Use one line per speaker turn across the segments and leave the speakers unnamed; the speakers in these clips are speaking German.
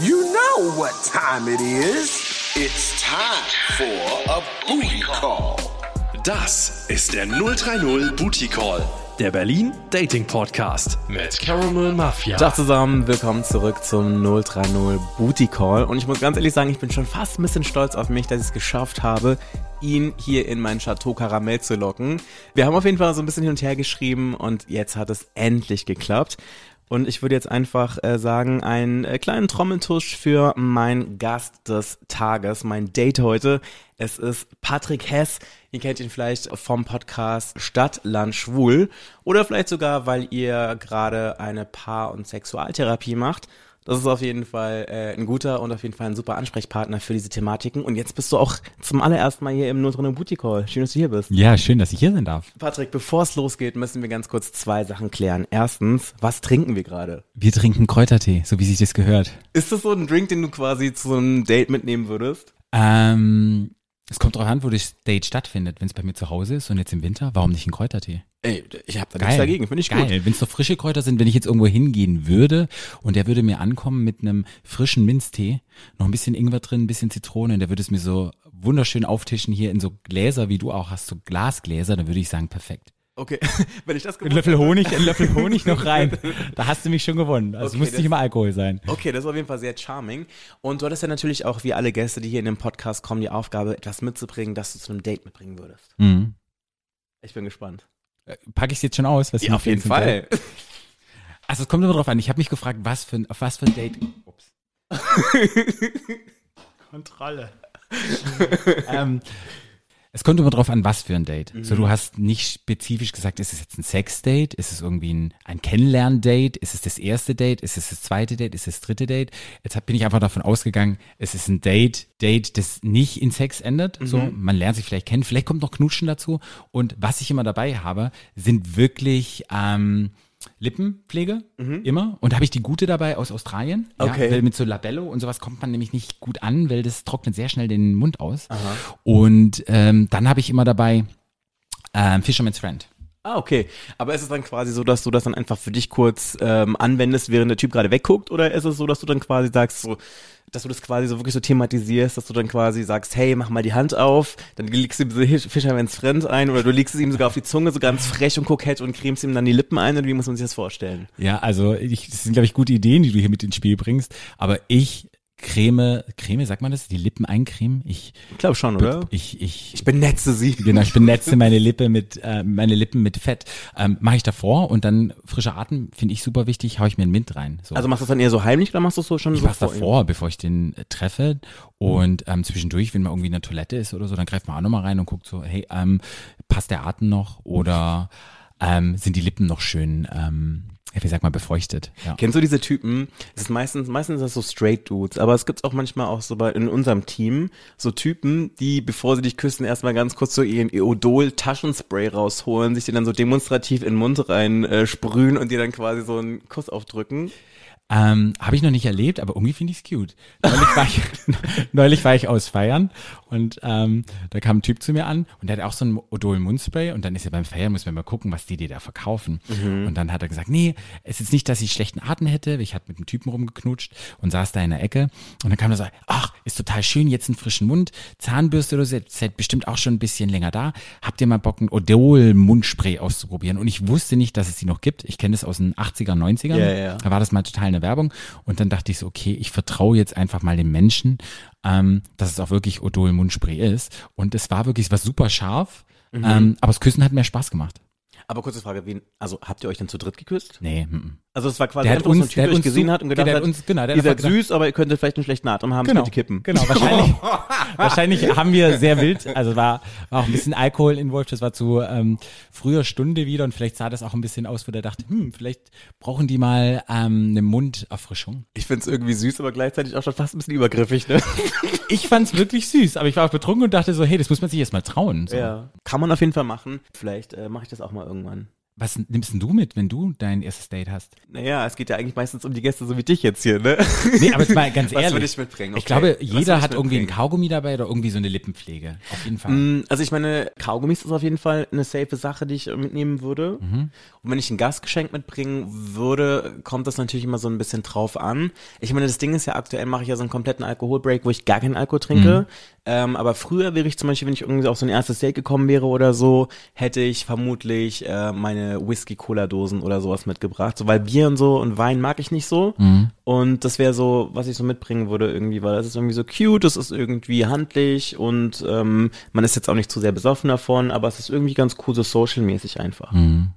You know what time it is. It's time for a booty call.
Das ist der 030 Booty Call, der Berlin Dating Podcast mit Caramel Mafia.
Tag zusammen, willkommen zurück zum 030 Booty Call. Und ich muss ganz ehrlich sagen, ich bin schon fast ein bisschen stolz auf mich, dass ich es geschafft habe, ihn hier in mein Chateau Karamell zu locken. Wir haben auf jeden Fall so ein bisschen hin und her geschrieben und jetzt hat es endlich geklappt. Und ich würde jetzt einfach äh, sagen, einen äh, kleinen Trommeltusch für mein Gast des Tages, mein Date heute. Es ist Patrick Hess. Ihr kennt ihn vielleicht vom Podcast Stadt, Land, Schwul. Oder vielleicht sogar, weil ihr gerade eine Paar- und Sexualtherapie macht. Das ist auf jeden Fall äh, ein guter und auf jeden Fall ein super Ansprechpartner für diese Thematiken. Und jetzt bist du auch zum allerersten Mal hier im Notronne Booty Call. Schön, dass du hier bist.
Ja, schön, dass ich hier sein darf.
Patrick, bevor es losgeht, müssen wir ganz kurz zwei Sachen klären. Erstens, was trinken wir gerade?
Wir trinken Kräutertee, so wie sich das gehört.
Ist das so ein Drink, den du quasi zu einem Date mitnehmen würdest?
Ähm, es kommt drauf an, wo das Date stattfindet. Wenn es bei mir zu Hause ist und jetzt im Winter, warum nicht ein Kräutertee?
Ey, ich habe da nichts dagegen, finde ich
Geil.
gut.
Wenn es doch frische Kräuter sind, wenn ich jetzt irgendwo hingehen würde und der würde mir ankommen mit einem frischen Minztee, noch ein bisschen Ingwer drin, ein bisschen Zitrone, und der würde es mir so wunderschön auftischen hier in so Gläser, wie du auch hast, so Glasgläser, dann würde ich sagen, perfekt.
Okay, wenn ich das
Ein Löffel Honig, ein Löffel Honig noch rein. Da hast du mich schon gewonnen. Also
Okay,
muss
das-
nicht immer Alkohol sein.
Okay, das ist auf jeden Fall sehr charming. Und du hattest ja natürlich auch, wie alle Gäste, die hier in dem Podcast kommen, die Aufgabe, etwas mitzubringen, das du zu einem Date mitbringen würdest.
Mhm.
Ich bin gespannt.
Packe ich es jetzt schon aus? Was
Ja, auf jeden Fall.
Also es kommt immer drauf an. Ich habe mich gefragt, was für ein, auf was für ein Date. Ups. Kontrolle. ähm, es kommt immer drauf an, was für ein Date. So, du hast nicht spezifisch gesagt, ist es jetzt ein Sex-Date? Ist es irgendwie ein, ein Kennenlern-Date? Ist es das erste Date? Ist es das zweite Date? Ist es das dritte Date? Jetzt bin ich einfach davon ausgegangen, es ist ein Date, Date, das nicht in Sex endet. So, man lernt sich vielleicht kennen. Vielleicht kommt noch Knutschen dazu. Und was ich immer dabei habe, sind wirklich, ähm, Lippenpflege, immer. Und da habe ich die gute dabei aus Australien.
Okay.
Ja, weil mit so Labello und sowas kommt man nämlich nicht gut an, weil das trocknet sehr schnell den Mund aus. Und ähm, dann habe ich immer dabei ähm, Fisherman's Friend.
Ah, okay. Aber ist es dann quasi so, dass du das dann einfach für dich kurz ähm, anwendest, während der Typ gerade wegguckt? Oder ist es so, dass du dann quasi sagst, so, dass du das quasi so wirklich so thematisierst, dass du dann quasi sagst, hey, mach mal die Hand auf, dann legst du ihm Hisch- Fisherman's Friend ein oder du legst es ihm sogar auf die Zunge, so ganz frech und kokett und cremst ihm dann die Lippen ein oder wie muss man sich das vorstellen?
Ja, also ich, das sind, glaube ich, gute Ideen, die du hier mit ins Spiel bringst. Aber ich creme, creme, sagt man das? Die Lippen eincremen? Ich,
Ich glaube schon, oder?
ich, ich,
Ich benetze sie.
Genau, ich benetze meine Lippe mit, äh, meine Lippen mit Fett. Ähm, Mache ich davor und dann frischer Atem finde ich super wichtig, hau ich mir einen Mint rein. So.
Also machst du das dann eher so heimlich oder machst du es so schon
ich
so
mach's davor, bevor ich den äh, treffe. Und ähm, zwischendurch, wenn man irgendwie in der Toilette ist oder so, dann greift man auch nochmal rein und guckt so, hey, ähm, passt der Atem noch oder ähm, sind die Lippen noch schön, ähm, ja, wie sagt man, befeuchtet? Ja.
Kennst du diese Typen? Es ist meistens, meistens ist das so Straight Dudes, aber es gibt auch manchmal auch so bei in unserem Team so Typen, die, bevor sie dich küssen, erstmal ganz kurz so ihren Eodol Taschenspray rausholen, sich den dann so demonstrativ in den Mund rein äh, sprühen und dir dann quasi so einen Kuss aufdrücken.
Ähm, Habe ich noch nicht erlebt, aber irgendwie finde ich es cute. Neulich war ich, neulich war ich aus Feiern und ähm, da kam ein Typ zu mir an und der hat auch so ein Odol Mundspray und dann ist ja beim Feiern, muss man mal gucken, was die dir da verkaufen. Und dann hat er gesagt, nee, es ist nicht, dass ich schlechten Atem hätte. Ich hatte mit einem Typen rumgeknutscht und saß da in der Ecke und dann kam er so, ach, ist total schön, jetzt einen frischen Mund, Zahnbürste oder so, seid bestimmt auch schon ein bisschen länger da. Habt ihr mal Bock, ein Odol Mundspray auszuprobieren? Und ich wusste nicht, dass es die noch gibt. Ich kenne das aus den 80er, 90ern.
Ja, ja.
Da war das mal total eine Werbung. Und dann dachte ich so, okay, ich vertraue jetzt einfach mal dem Menschen, ähm, dass es auch wirklich Odol Mundspray ist. Und es war wirklich, es war super scharf.
Mhm.
Ähm, aber das Küssen hat mehr Spaß gemacht.
Aber kurze Frage, wen, also habt ihr euch dann zu dritt geküsst?
Nee, mm.
Also es war quasi
Der
einfach so ein
uns-
Typ,
der
der
uns
gesehen hat und gedacht
der hat uns- genau, der
ihr seid süß, aber ihr könntet vielleicht einen schlechten Atem haben,
Genau,
ihr kippen.
genau. Wahrscheinlich, wahrscheinlich haben wir sehr wild, also war, war auch ein bisschen Alkohol involviert. Das war zu ähm, früher Stunde wieder und vielleicht sah das auch ein bisschen aus, wo der dachte, hm, vielleicht brauchen die mal ähm, eine Munderfrischung.
Ich find's irgendwie süß, aber gleichzeitig auch schon fast ein bisschen übergriffig, ne?
Ich fand's wirklich süß, aber ich war auch betrunken und dachte so, hey, das muss man sich erst mal trauen. So.
Ja. Kann man auf jeden Fall machen. Vielleicht äh, mache ich das auch mal irgendwann.
Was nimmst denn du mit, wenn du dein erstes Date hast?
Naja, es geht ja eigentlich meistens um die Gäste, so wie dich jetzt hier, ne?
Nee, aber jetzt mal ganz
Was
ehrlich.
würde ich mitbringen?
Ich
Okay.
glaube,
Was
jeder
ich
hat irgendwie einen
mitbringen?
Kaugummi dabei oder irgendwie so eine Lippenpflege. Auf jeden Fall.
Mm, Also ich meine, Kaugummis ist auf jeden Fall eine safe Sache, die ich mitnehmen würde.
Mhm.
Und wenn ich ein Gastgeschenk mitbringen würde, kommt das natürlich immer so ein bisschen drauf an. Ich meine, das Ding ist ja, aktuell mache ich ja so einen kompletten Alkoholbreak, wo ich gar keinen Alkohol
Mhm.
trinke. Ähm, aber früher wäre ich zum Beispiel, wenn ich irgendwie auf so ein erstes Date gekommen wäre oder so, hätte ich vermutlich äh, meine Whisky-Cola-Dosen oder sowas mitgebracht. So, weil Bier und so und Wein mag ich nicht so.
Mhm.
Und das wäre so, was ich so mitbringen würde irgendwie, weil das ist irgendwie so cute, das ist irgendwie handlich und ähm, man ist jetzt auch nicht zu sehr besoffen davon, aber es ist irgendwie ganz cool, so social-mäßig einfach.
Mhm.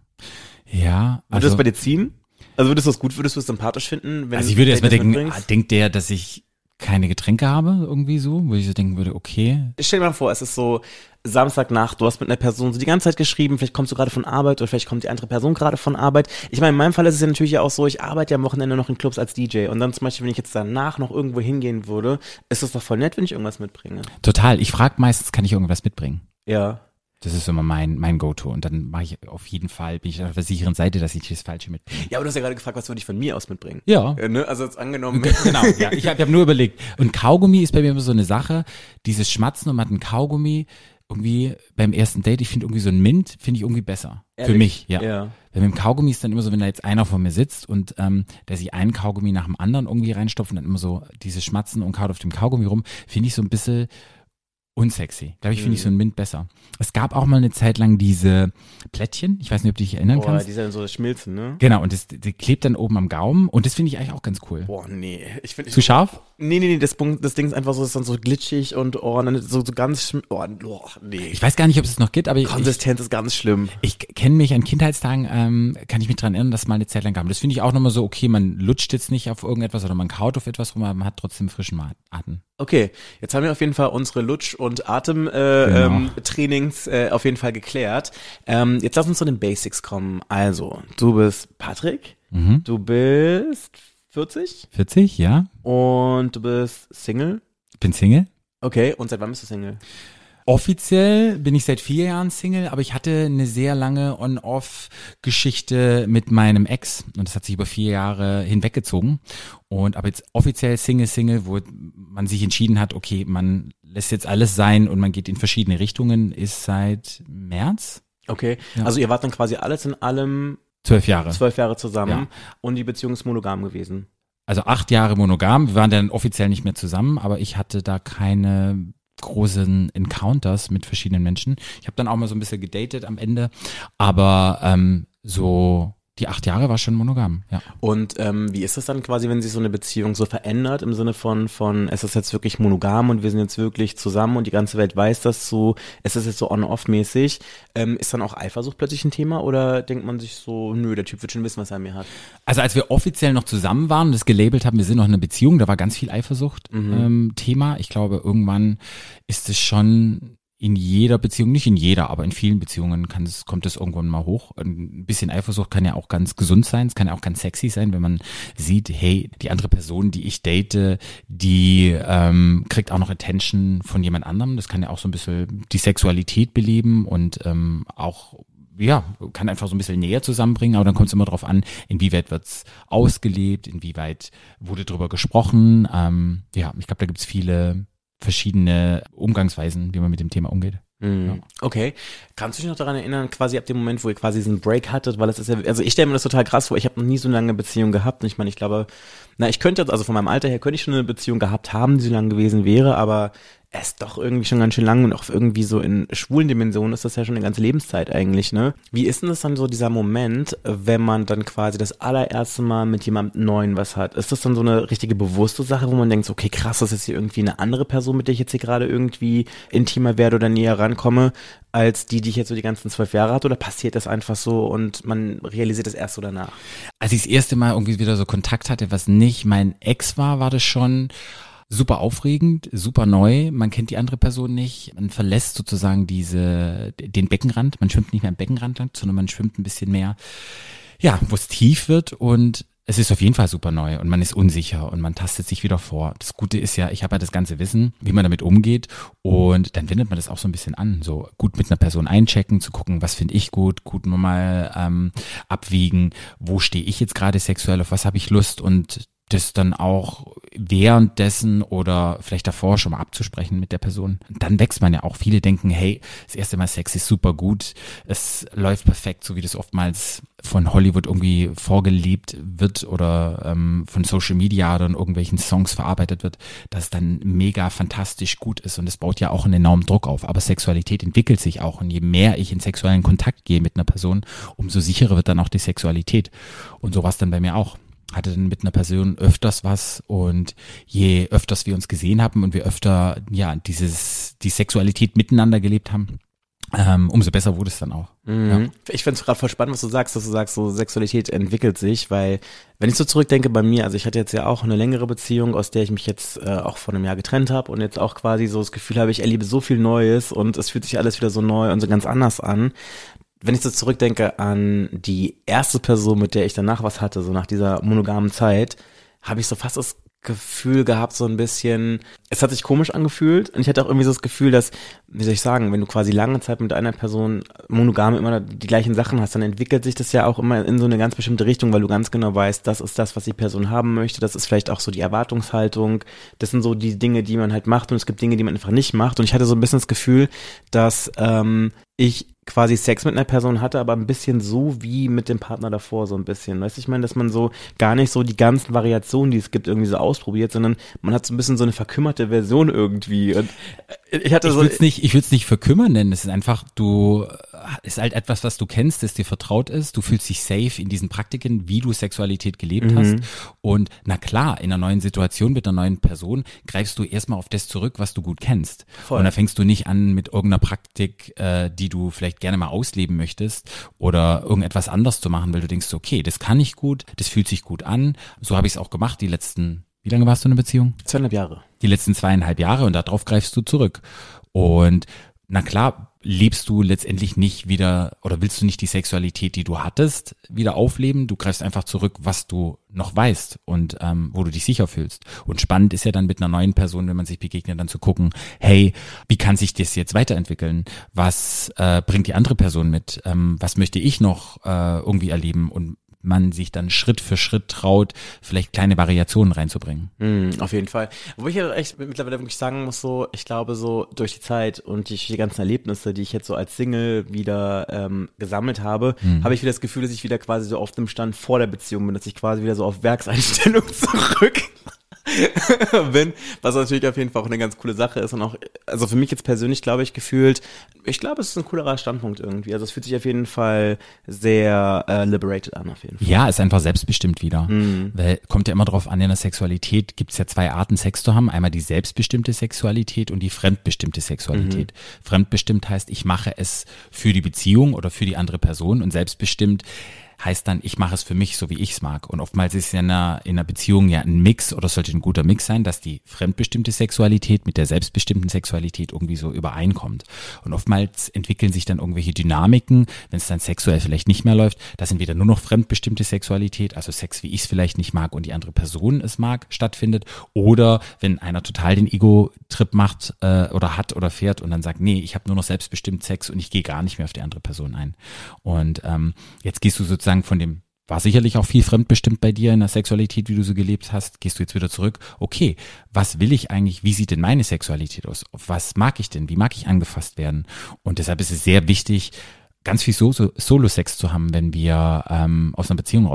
Ja,
Würde das
also,
bei dir ziehen? Also würdest du es gut, würdest du es sympathisch finden? Wenn
also ich würde
du
erstmal denken,
mitbringst?
denkt der, dass ich keine Getränke habe, irgendwie so, wo ich so denken würde, okay.
Stell dir mal vor, es ist so Samstagnacht, du hast mit einer Person so die ganze Zeit geschrieben, vielleicht kommst du gerade von Arbeit oder vielleicht kommt die andere Person gerade von Arbeit. Ich meine, in meinem Fall ist es ja natürlich auch so, ich arbeite ja am Wochenende noch in Clubs als DJ und dann zum Beispiel, wenn ich jetzt danach noch irgendwo hingehen würde, ist es doch voll nett, wenn ich irgendwas mitbringe.
Total. Ich frage meistens, kann ich irgendwas mitbringen?
Ja.
Das ist immer mein, mein Go-To. Und dann mache ich auf jeden Fall, bin ich auf der sicheren Seite, dass ich das Falsche mitbringe.
Ja, aber du hast ja gerade gefragt, was würde ich von mir aus mitbringen?
Ja.
Ja, ne? Also jetzt angenommen.
Genau, ja. Ich habe hab nur überlegt. Und Kaugummi ist bei mir immer so eine Sache. Dieses Schmatzen und man hat einen Kaugummi irgendwie beim ersten Date, ich finde irgendwie so ein Mint, finde ich irgendwie besser. Für
Ehrlich?
mich, ja.
Ja.
Weil mit dem Kaugummi ist dann immer so, wenn da jetzt einer vor mir sitzt und ähm, der sich einen Kaugummi nach dem anderen irgendwie reinstopft und dann immer so dieses Schmatzen und kaut auf dem Kaugummi rum, finde ich so ein bisschen unsexy. Da finde ich so ein Mint besser. Es gab auch mal eine Zeit lang diese Plättchen, ich weiß nicht, ob du dich erinnern
Boah,
kannst.
die sind so schmilzen, ne?
Genau, und das, die klebt dann oben am Gaumen und das finde ich eigentlich auch ganz cool.
Boah, nee. Ich finde
Zu scharf?
Nee, nee, nee, das, das Ding ist einfach so, es ist dann so glitschig und oh, dann so, so ganz schm- oh, oh, nee.
Ich weiß gar nicht, ob es noch gibt, aber ich, ich,
Konsistenz ist ganz schlimm.
ich kenne mich an Kindheitstagen, ähm, kann ich mich dran erinnern, dass es mal eine Zeit lang gab. Das finde ich auch nochmal so, okay, man lutscht jetzt nicht auf irgendetwas oder man kaut auf etwas rum, aber man hat trotzdem frischen Atem.
Okay, jetzt haben wir auf jeden Fall unsere Lutsch- und Atem-Trainings äh,
Genau.
ähm, äh, auf jeden Fall geklärt. Ähm, jetzt lass uns zu den Basics kommen. Also, du bist Patrick,
Mhm.
du bist 40
40, ja.
und du bist Single.
Bin Single.
Okay, und seit wann bist du Single?
Offiziell bin ich seit vier Jahren Single, aber ich hatte eine sehr lange On-Off-Geschichte mit meinem Ex und das hat sich über vier Jahre hinweggezogen. Und aber jetzt offiziell Single, Single, wo man sich entschieden hat, okay, man lässt jetzt alles sein und man geht in verschiedene Richtungen, ist seit März.
Okay,
Ja.
also ihr wart dann quasi alles in allem
Zwölf Jahre.
zwölf Jahre zusammen
Ja.
und die Beziehung ist monogam gewesen.
Also acht Jahre monogam. Wir waren dann offiziell nicht mehr zusammen, aber ich hatte da keine großen Encounters mit verschiedenen Menschen. Ich habe dann auch mal so ein bisschen gedatet am Ende, aber ähm, so die acht Jahre war schon monogam, ja.
Und ähm, wie ist das dann quasi, wenn sich so eine Beziehung so verändert im Sinne von, von es ist jetzt wirklich monogam und wir sind jetzt wirklich zusammen und die ganze Welt weiß das so, es ist jetzt so on-off-mäßig, ähm, ist dann auch Eifersucht plötzlich ein Thema oder denkt man sich so, nö, der Typ wird schon wissen, was er an mir hat?
Also als wir offiziell noch zusammen waren und das gelabelt haben, wir sind noch in einer Beziehung, da war ganz viel Eifersucht ähm, Thema. Ich glaube, irgendwann ist es schon in jeder Beziehung, nicht in jeder, aber in vielen Beziehungen kann es, kommt es irgendwann mal hoch. Ein bisschen Eifersucht kann ja auch ganz gesund sein, es kann ja auch ganz sexy sein, wenn man sieht, hey, die andere Person, die ich date, die ähm, kriegt auch noch Attention von jemand anderem. Das kann ja auch so ein bisschen die Sexualität beleben und ähm, auch ja, kann einfach so ein bisschen näher zusammenbringen, aber dann kommt es immer darauf an, inwieweit wird's ausgelebt, inwieweit wurde drüber gesprochen. Ähm, ja, ich glaube, da gibt's viele verschiedene Umgangsweisen, wie man mit dem Thema umgeht.
Mhm. Okay. Kannst du dich noch daran erinnern, quasi ab dem Moment, wo ihr quasi diesen Break hattet, weil es ist ja, also ich stelle mir das total krass vor, ich habe noch nie so eine lange Beziehung gehabt und ich meine, ich glaube, na, ich könnte, also von meinem Alter her könnte ich schon eine Beziehung gehabt haben, die so lang gewesen wäre, aber ist doch irgendwie schon ganz schön lang und auch irgendwie so in schwulen Dimensionen ist das ja schon eine ganze Lebenszeit eigentlich, ne? Wie ist denn das dann so dieser Moment, wenn man dann quasi das allererste Mal mit jemandem Neuen was hat? Ist das dann so eine richtige bewusste Sache, wo man denkt, okay, krass, das ist hier irgendwie eine andere Person, mit der ich jetzt hier gerade irgendwie intimer werde oder näher rankomme, als die, die ich jetzt so die ganzen zwölf Jahre hatte? Oder passiert das einfach so und man realisiert das erst so danach?
Als ich das erste Mal irgendwie wieder so Kontakt hatte, was nicht mein Ex war, war das schon super aufregend, super neu. Man kennt die andere Person nicht. Man verlässt sozusagen diese, den Beckenrand. Man schwimmt nicht mehr im Beckenrand lang, sondern man schwimmt ein bisschen mehr, ja, wo es tief wird und es ist auf jeden Fall super neu und man ist unsicher und man tastet sich wieder vor. Das Gute ist ja, ich habe ja das ganze Wissen, wie man damit umgeht und dann wendet man das auch so ein bisschen an. So gut mit einer Person einchecken, zu gucken, was finde ich gut, gut mal ähm, abwiegen, wo stehe ich jetzt gerade sexuell, auf was habe ich Lust und das dann auch währenddessen oder vielleicht davor schon mal abzusprechen mit der Person. Dann wächst man ja auch. Viele denken, hey, das erste Mal Sex ist super gut, es läuft perfekt, so wie das oftmals von Hollywood irgendwie vorgelebt wird oder ähm, von Social Media oder in irgendwelchen Songs verarbeitet wird, dass es dann mega fantastisch gut ist und es baut ja auch einen enormen Druck auf. Aber Sexualität entwickelt sich auch und je mehr ich in sexuellen Kontakt gehe mit einer Person, umso sicherer wird dann auch die Sexualität. Und so war es dann bei mir auch hatte dann mit einer Person öfters was und je öfters wir uns gesehen haben und wir öfter ja dieses die Sexualität miteinander gelebt haben, ähm, umso besser wurde es dann auch.
Mhm. Ja. Ich finde es gerade voll spannend, was du sagst, dass du sagst, so Sexualität entwickelt sich, weil wenn ich so zurückdenke bei mir, also ich hatte jetzt ja auch eine längere Beziehung, aus der ich mich jetzt äh, auch vor einem Jahr getrennt habe und jetzt auch quasi so das Gefühl habe, ich erlebe so viel Neues und es fühlt sich alles wieder so neu und so ganz anders an wenn ich so zurückdenke an die erste Person, mit der ich danach was hatte, so nach dieser monogamen Zeit, habe ich so fast das Gefühl gehabt, so ein bisschen, es hat sich komisch angefühlt und ich hatte auch irgendwie so das Gefühl, dass, wie soll ich sagen, wenn du quasi lange Zeit mit einer Person monogam immer die gleichen Sachen hast, dann entwickelt sich das ja auch immer in so eine ganz bestimmte Richtung, weil du ganz genau weißt, das ist das, was die Person haben möchte, das ist vielleicht auch so die Erwartungshaltung, das sind so die Dinge, die man halt macht und es gibt Dinge, die man einfach nicht macht und ich hatte so ein bisschen das Gefühl, dass ähm, ich quasi Sex mit einer Person hatte, aber ein bisschen so wie mit dem Partner davor, so ein bisschen. Weißt du, ich meine, dass man so gar nicht so die ganzen Variationen, die es gibt, irgendwie so ausprobiert, sondern man hat so ein bisschen so eine verkümmerte Version irgendwie. Und
äh, ich hatte ich so. Würd's nicht, ich würde es nicht verkümmern nennen. Es ist einfach, du, ist halt etwas, was du kennst, das dir vertraut ist. Du fühlst dich safe in diesen Praktiken, wie du Sexualität gelebt mhm. hast. Und na klar, in einer neuen Situation mit einer neuen Person greifst du erstmal auf das zurück, was du gut kennst. Voll. Und da fängst du nicht an mit irgendeiner Praktik, äh, die du vielleicht gerne mal ausleben möchtest oder irgendetwas anders zu machen, weil du denkst, okay, das kann ich gut, das fühlt sich gut an. So habe ich es auch gemacht die letzten, wie lange warst du in einer Beziehung?
Zweieinhalb Jahre.
Die letzten zweieinhalb Jahre und darauf greifst du zurück. Und na klar, lebst du letztendlich nicht wieder oder willst du nicht die Sexualität, die du hattest, wieder aufleben. Du greifst einfach zurück, was du noch weißt und ähm, wo du dich sicher fühlst. Und spannend ist ja dann mit einer neuen Person, wenn man sich begegnet, dann zu gucken, hey, wie kann sich das jetzt weiterentwickeln? Was äh, bringt die andere Person mit? Ähm, was möchte ich noch äh, irgendwie erleben? Und man sich dann Schritt für Schritt traut, vielleicht kleine Variationen reinzubringen.
Mm, auf jeden Fall. Wo ich ja echt mittlerweile wirklich sagen muss, so, ich glaube, so durch die Zeit und die, die ganzen Erlebnisse, die ich jetzt so als Single wieder ähm, gesammelt habe, mm. habe ich wieder das Gefühl, dass ich wieder quasi so auf dem Stand vor der Beziehung bin, dass ich quasi wieder so auf Werkseinstellung zurück bin, was natürlich auf jeden Fall auch eine ganz coole Sache ist und auch, also für mich jetzt persönlich glaube ich gefühlt, ich glaube, es ist ein coolerer Standpunkt irgendwie. Also es fühlt sich auf jeden Fall sehr äh, liberated an, auf jeden Fall.
Ja, ist einfach selbstbestimmt wieder. Mhm. Weil kommt ja immer drauf an, in der Sexualität gibt es ja zwei Arten, Sex zu haben. Einmal die selbstbestimmte Sexualität und die fremdbestimmte Sexualität. Mhm. Fremdbestimmt heißt, ich mache es für die Beziehung oder für die andere Person und selbstbestimmt heißt dann, ich mache es für mich, so wie ich es mag. Und oftmals ist ja in einer, in einer Beziehung ja ein Mix oder sollte ein guter Mix sein, dass die fremdbestimmte Sexualität mit der selbstbestimmten Sexualität irgendwie so übereinkommt. Und oftmals entwickeln sich dann irgendwelche Dynamiken, wenn es dann sexuell vielleicht nicht mehr läuft, dass entweder nur noch fremdbestimmte Sexualität, also Sex, wie ich es vielleicht nicht mag und die andere Person es mag, stattfindet. Oder wenn einer total den Ego-Trip macht äh, oder hat oder fährt und dann sagt, nee, ich habe nur noch selbstbestimmt Sex und ich gehe gar nicht mehr auf die andere Person ein. Und ähm, jetzt gehst du sozusagen sozusagen von dem war sicherlich auch viel fremdbestimmt bei dir in der Sexualität, wie du so gelebt hast. Gehst du jetzt wieder zurück? Okay, was will ich eigentlich? Wie sieht denn meine Sexualität aus? Was mag ich denn? Wie mag ich angefasst werden? Und deshalb ist es sehr wichtig, ganz viel Solo-Sex zu haben, wenn wir ähm, aus einer Beziehung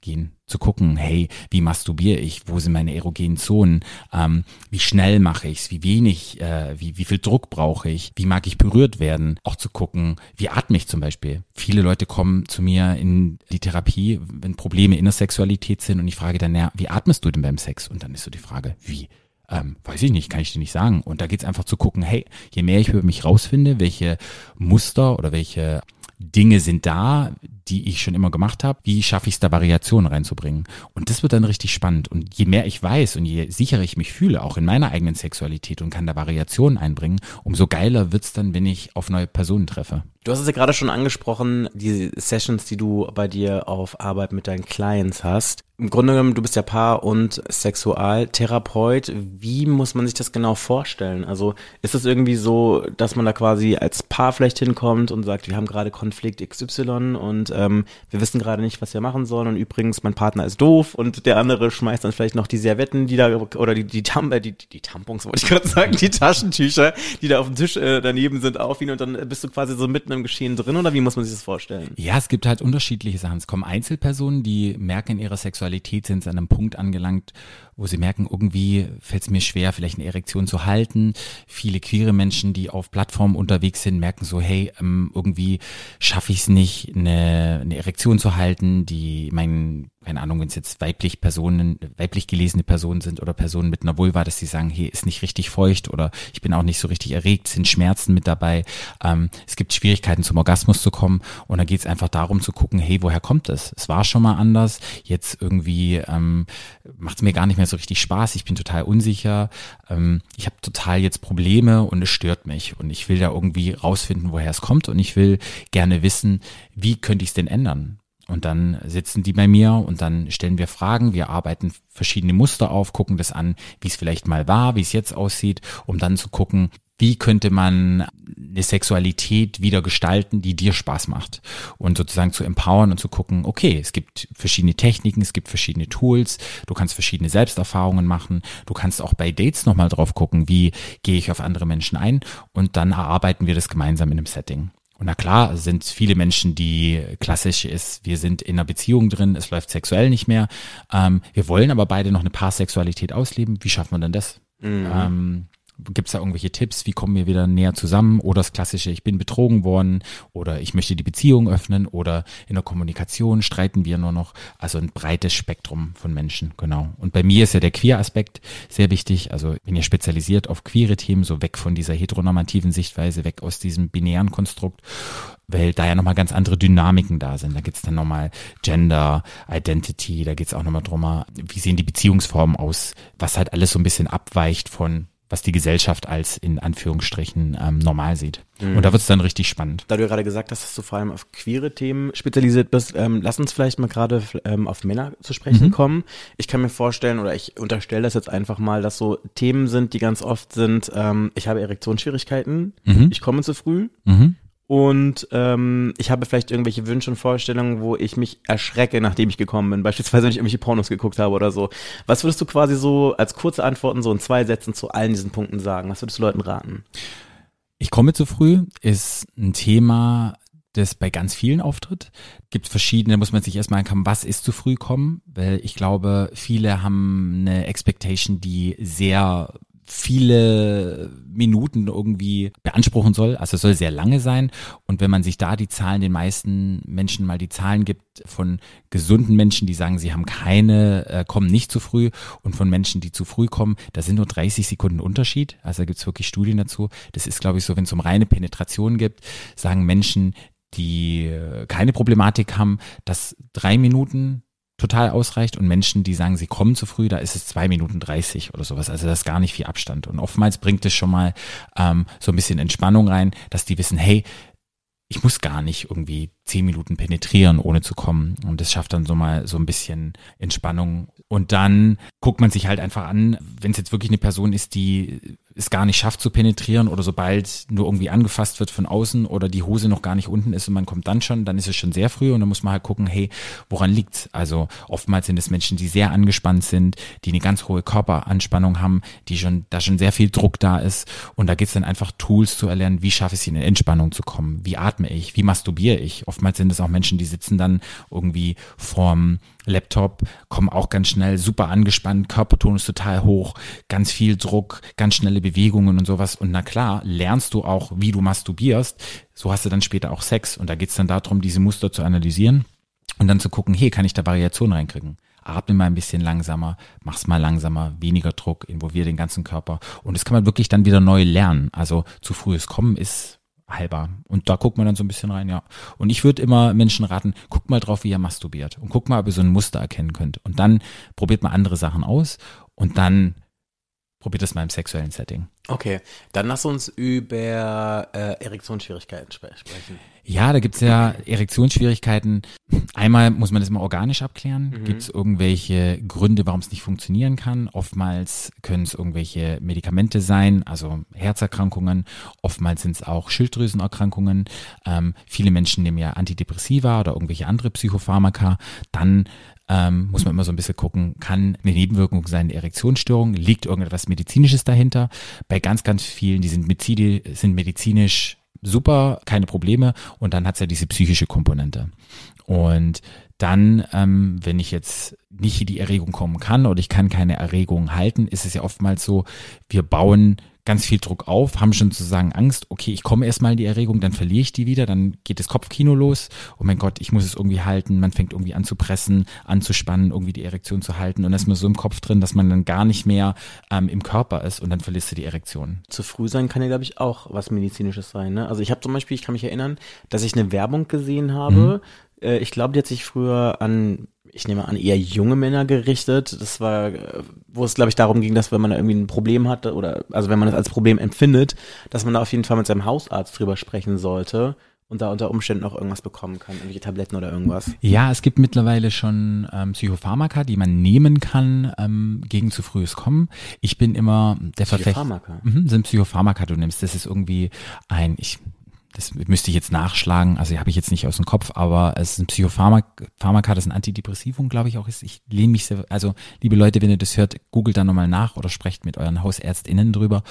rausgehen zu gucken, hey, wie masturbiere ich, wo sind meine erogenen Zonen, ähm, wie schnell mache ich's, wie wenig, äh, wie, wie viel Druck brauche ich, wie mag ich berührt werden, auch zu gucken, wie atme ich zum Beispiel. Viele Leute kommen zu mir in die Therapie, wenn Probleme in der Sexualität sind und ich frage dann, ja, wie atmest du denn beim Sex? Und dann ist so die Frage, wie? Ähm, weiß ich nicht, kann ich dir nicht sagen. Und da geht's einfach zu gucken, hey, je mehr ich über mich rausfinde, welche Muster oder welche Dinge sind da, die ich schon immer gemacht habe, wie schaffe ich es da Variationen reinzubringen? Und das wird dann richtig spannend. Und je mehr ich weiß und je sicherer ich mich fühle, auch in meiner eigenen Sexualität und kann da Variationen einbringen, umso geiler wird's dann, wenn ich auf neue Personen treffe.
Du hast es ja gerade schon angesprochen, die Sessions, die du bei dir auf Arbeit mit deinen Clients hast. Im Grunde genommen, du bist ja Paar- und Sexualtherapeut. Wie muss man sich das genau vorstellen? Also ist es irgendwie so, dass man da quasi als Paar vielleicht hinkommt und sagt, wir haben gerade Konflikt XY und ähm, wir wissen gerade nicht, was wir machen sollen und übrigens, mein Partner ist doof und der andere schmeißt dann vielleicht noch die Servetten, die da, oder die, die, Tam äh, die, die Tampons, wollte ich gerade sagen, die Taschentücher, die da auf dem Tisch äh, daneben sind, auf ihn und dann bist du quasi so mitten im Geschehen drin oder wie muss man sich das vorstellen?
Ja, es gibt halt unterschiedliche Sachen. Es kommen Einzelpersonen, die merken in ihrer Sexualität, sind an einem Punkt angelangt, wo sie merken, irgendwie fällt es mir schwer, vielleicht eine Erektion zu halten. Viele queere Menschen, die auf Plattformen unterwegs sind, merken so, hey, ähm, irgendwie schaffe ich es nicht, eine, eine Erektion zu halten, die mein keine Ahnung, wenn es jetzt weiblich Personen, weiblich gelesene Personen sind oder Personen mit einer Vulva, dass sie sagen, hier ist nicht richtig feucht oder ich bin auch nicht so richtig erregt, sind Schmerzen mit dabei. Ähm, es gibt Schwierigkeiten zum Orgasmus zu kommen und da geht es einfach darum zu gucken, hey, woher kommt es? Es war schon mal anders, jetzt irgendwie ähm, macht es mir gar nicht mehr so richtig Spaß, ich bin total unsicher, ähm, ich habe total jetzt Probleme und es stört mich und ich will da irgendwie rausfinden, woher es kommt und ich will gerne wissen, wie könnte ich es denn ändern? Und dann sitzen die bei mir und dann stellen wir Fragen. Wir arbeiten verschiedene Muster auf, gucken das an, wie es vielleicht mal war, wie es jetzt aussieht, um dann zu gucken, wie könnte man eine Sexualität wieder gestalten, die dir Spaß macht und sozusagen zu empowern und zu gucken, okay, es gibt verschiedene Techniken, es gibt verschiedene Tools, du kannst verschiedene Selbsterfahrungen machen, du kannst auch bei Dates nochmal drauf gucken, wie gehe ich auf andere Menschen ein und dann erarbeiten wir das gemeinsam in einem Setting. Und na klar, sind viele Menschen, die klassisch ist, wir sind in einer Beziehung drin, es läuft sexuell nicht mehr. Ähm, wir wollen aber beide noch eine Paarsexualität ausleben. Wie schafft man denn das? Mhm. Ähm, Gibt es da irgendwelche Tipps? Wie kommen wir wieder näher zusammen? Oder das klassische, ich bin betrogen worden oder ich möchte die Beziehung öffnen oder in der Kommunikation streiten wir nur noch. Also ein breites Spektrum von Menschen, genau. Und bei mir ist ja der Queer-Aspekt sehr wichtig. Also bin ja spezialisiert auf queere Themen, so weg von dieser heteronormativen Sichtweise, weg aus diesem binären Konstrukt weil da ja nochmal ganz andere Dynamiken da sind. Da geht's dann nochmal Gender, Identity, da geht's auch nochmal drum, wie sehen die Beziehungsformen aus, was halt alles so ein bisschen abweicht von was die Gesellschaft als in Anführungsstrichen ähm, normal sieht. Mhm. Und da wird es dann richtig spannend.
Da du gerade gesagt hast, dass du vor allem auf queere Themen spezialisiert bist, ähm, lass uns vielleicht mal gerade ähm, auf Männer zu sprechen mhm. kommen. Ich kann mir vorstellen, oder ich unterstelle das jetzt einfach mal, dass so Themen sind, die ganz oft sind, ähm, ich habe Erektionsschwierigkeiten, mhm. ich komme zu früh, mhm. Und ähm, ich habe vielleicht irgendwelche Wünsche und Vorstellungen, wo ich mich erschrecke, nachdem ich gekommen bin. Beispielsweise, wenn ich irgendwelche Pornos geguckt habe oder so. Was würdest du quasi so als kurze Antworten so in zwei Sätzen zu allen diesen Punkten sagen? Was würdest du Leuten raten?
Ich komme zu früh ist ein Thema, das bei ganz vielen auftritt. Gibt verschiedene, muss man sich erstmal ankommen, was ist zu früh kommen? Weil ich glaube, viele haben eine Expectation, die sehr viele Minuten irgendwie beanspruchen soll. Also es soll sehr lange sein. Und wenn man sich da die Zahlen, den meisten Menschen mal die Zahlen gibt von gesunden Menschen, die sagen, sie haben keine, äh, kommen nicht zu früh und von Menschen, die zu früh kommen, da sind nur 30 Sekunden Unterschied. Also da gibt es wirklich Studien dazu. Das ist, glaube ich, so, wenn es um reine Penetration gibt, sagen Menschen, die äh, keine Problematik haben, dass drei Minuten total ausreicht und Menschen, die sagen, sie kommen zu früh, da ist es zwei Minuten dreißig oder sowas. Also das ist gar nicht viel Abstand. Und oftmals bringt es schon mal ähm, so ein bisschen Entspannung rein, dass die wissen, hey, ich muss gar nicht irgendwie zehn Minuten penetrieren, ohne zu kommen. Und das schafft dann so mal so ein bisschen Entspannung. Und dann guckt man sich halt einfach an, wenn es jetzt wirklich eine Person ist, die es gar nicht schafft zu penetrieren oder sobald nur irgendwie angefasst wird von außen oder die Hose noch gar nicht unten ist und man kommt dann schon, dann ist es schon sehr früh und dann muss man halt gucken, hey, woran liegt's? Also oftmals sind es Menschen, die sehr angespannt sind, die eine ganz hohe Körperanspannung haben, die schon, da schon sehr viel Druck da ist und da geht's dann einfach Tools zu erlernen, wie schaffe ich es in Entspannung zu kommen, wie atme ich, wie masturbiere ich. Oftmals sind es auch Menschen, die sitzen dann irgendwie vorm Laptop, kommen auch ganz schnell super angespannt, Körperton ist total hoch, ganz viel Druck, ganz schnelle Bewegungen und sowas. Und na klar, lernst du auch, wie du masturbierst. So hast du dann später auch Sex. Und da geht's dann darum, diese Muster zu analysieren und dann zu gucken, hey, kann ich da Variationen reinkriegen? Atme mal ein bisschen langsamer, mach's mal langsamer, weniger Druck, involviere den ganzen Körper. Und das kann man wirklich dann wieder neu lernen. Also zu frühes Kommen ist heilbar. Und da guckt man dann so ein bisschen rein, ja. Und ich würde immer Menschen raten, guckt mal drauf, wie er masturbiert und guckt mal, ob ihr so ein Muster erkennen könnt. Und dann probiert mal andere Sachen aus und dann probiert es mal im sexuellen Setting.
Okay, dann lass uns über äh, Erektionsschwierigkeiten spre sprechen.
Ja, da gibt's ja Erektionsschwierigkeiten. Einmal muss man das mal organisch abklären.
Mhm.
Gibt's irgendwelche Gründe, warum es nicht funktionieren kann? Oftmals können es irgendwelche Medikamente sein, also Herzerkrankungen. Oftmals sind es auch Schilddrüsenerkrankungen. Ähm, viele Menschen nehmen ja Antidepressiva oder irgendwelche andere Psychopharmaka. Dann ähm, muss man immer so ein bisschen gucken, kann eine Nebenwirkung sein, eine Erektionsstörung, liegt irgendetwas Medizinisches dahinter. Bei ganz, ganz vielen, die sind, medizini sind medizinisch super, keine Probleme und dann hat's ja diese psychische Komponente. Und dann, ähm, wenn ich jetzt nicht in die Erregung kommen kann oder ich kann keine Erregung halten, ist es ja oftmals so, wir bauen ganz viel Druck auf, haben schon sozusagen Angst, okay, ich komme erstmal in die Erregung, dann verliere ich die wieder, dann geht das Kopfkino los. Oh mein Gott, ich muss es irgendwie halten. Man fängt irgendwie an zu pressen, anzuspannen, irgendwie die Erektion zu halten und dann ist man so im Kopf drin, dass man dann gar nicht mehr ähm, im Körper ist und dann verlierst du die Erektion.
Zu früh sein kann ja, glaube ich, auch was Medizinisches sein. Ne? Also ich habe zum Beispiel, ich kann mich erinnern, dass ich eine Werbung gesehen habe. Äh, ich glaube, die hat sich früher an, ich nehme an, eher junge Männer gerichtet. Das war, wo es, glaube ich, darum ging, dass wenn man da irgendwie ein Problem hatte oder, also wenn man das als Problem empfindet, dass man da auf jeden Fall mit seinem Hausarzt drüber sprechen sollte und da unter Umständen auch irgendwas bekommen kann, irgendwelche Tabletten oder irgendwas.
Ja, es gibt mittlerweile schon ähm, Psychopharmaka, die man nehmen kann ähm, gegen zu frühes Kommen. Ich bin immer der Verfechter.
Psychopharmaka?
Mhm, sind Psychopharmaka, du nimmst. Das ist irgendwie ein, ich das müsste ich jetzt nachschlagen, also habe ich jetzt nicht aus dem Kopf, aber es ist ein Psychopharmaka, das ein Antidepressivum, glaube ich auch ist. Ich lehne mich sehr, also liebe Leute, wenn ihr das hört, googelt da nochmal nach oder sprecht mit euren HausärztInnen drüber,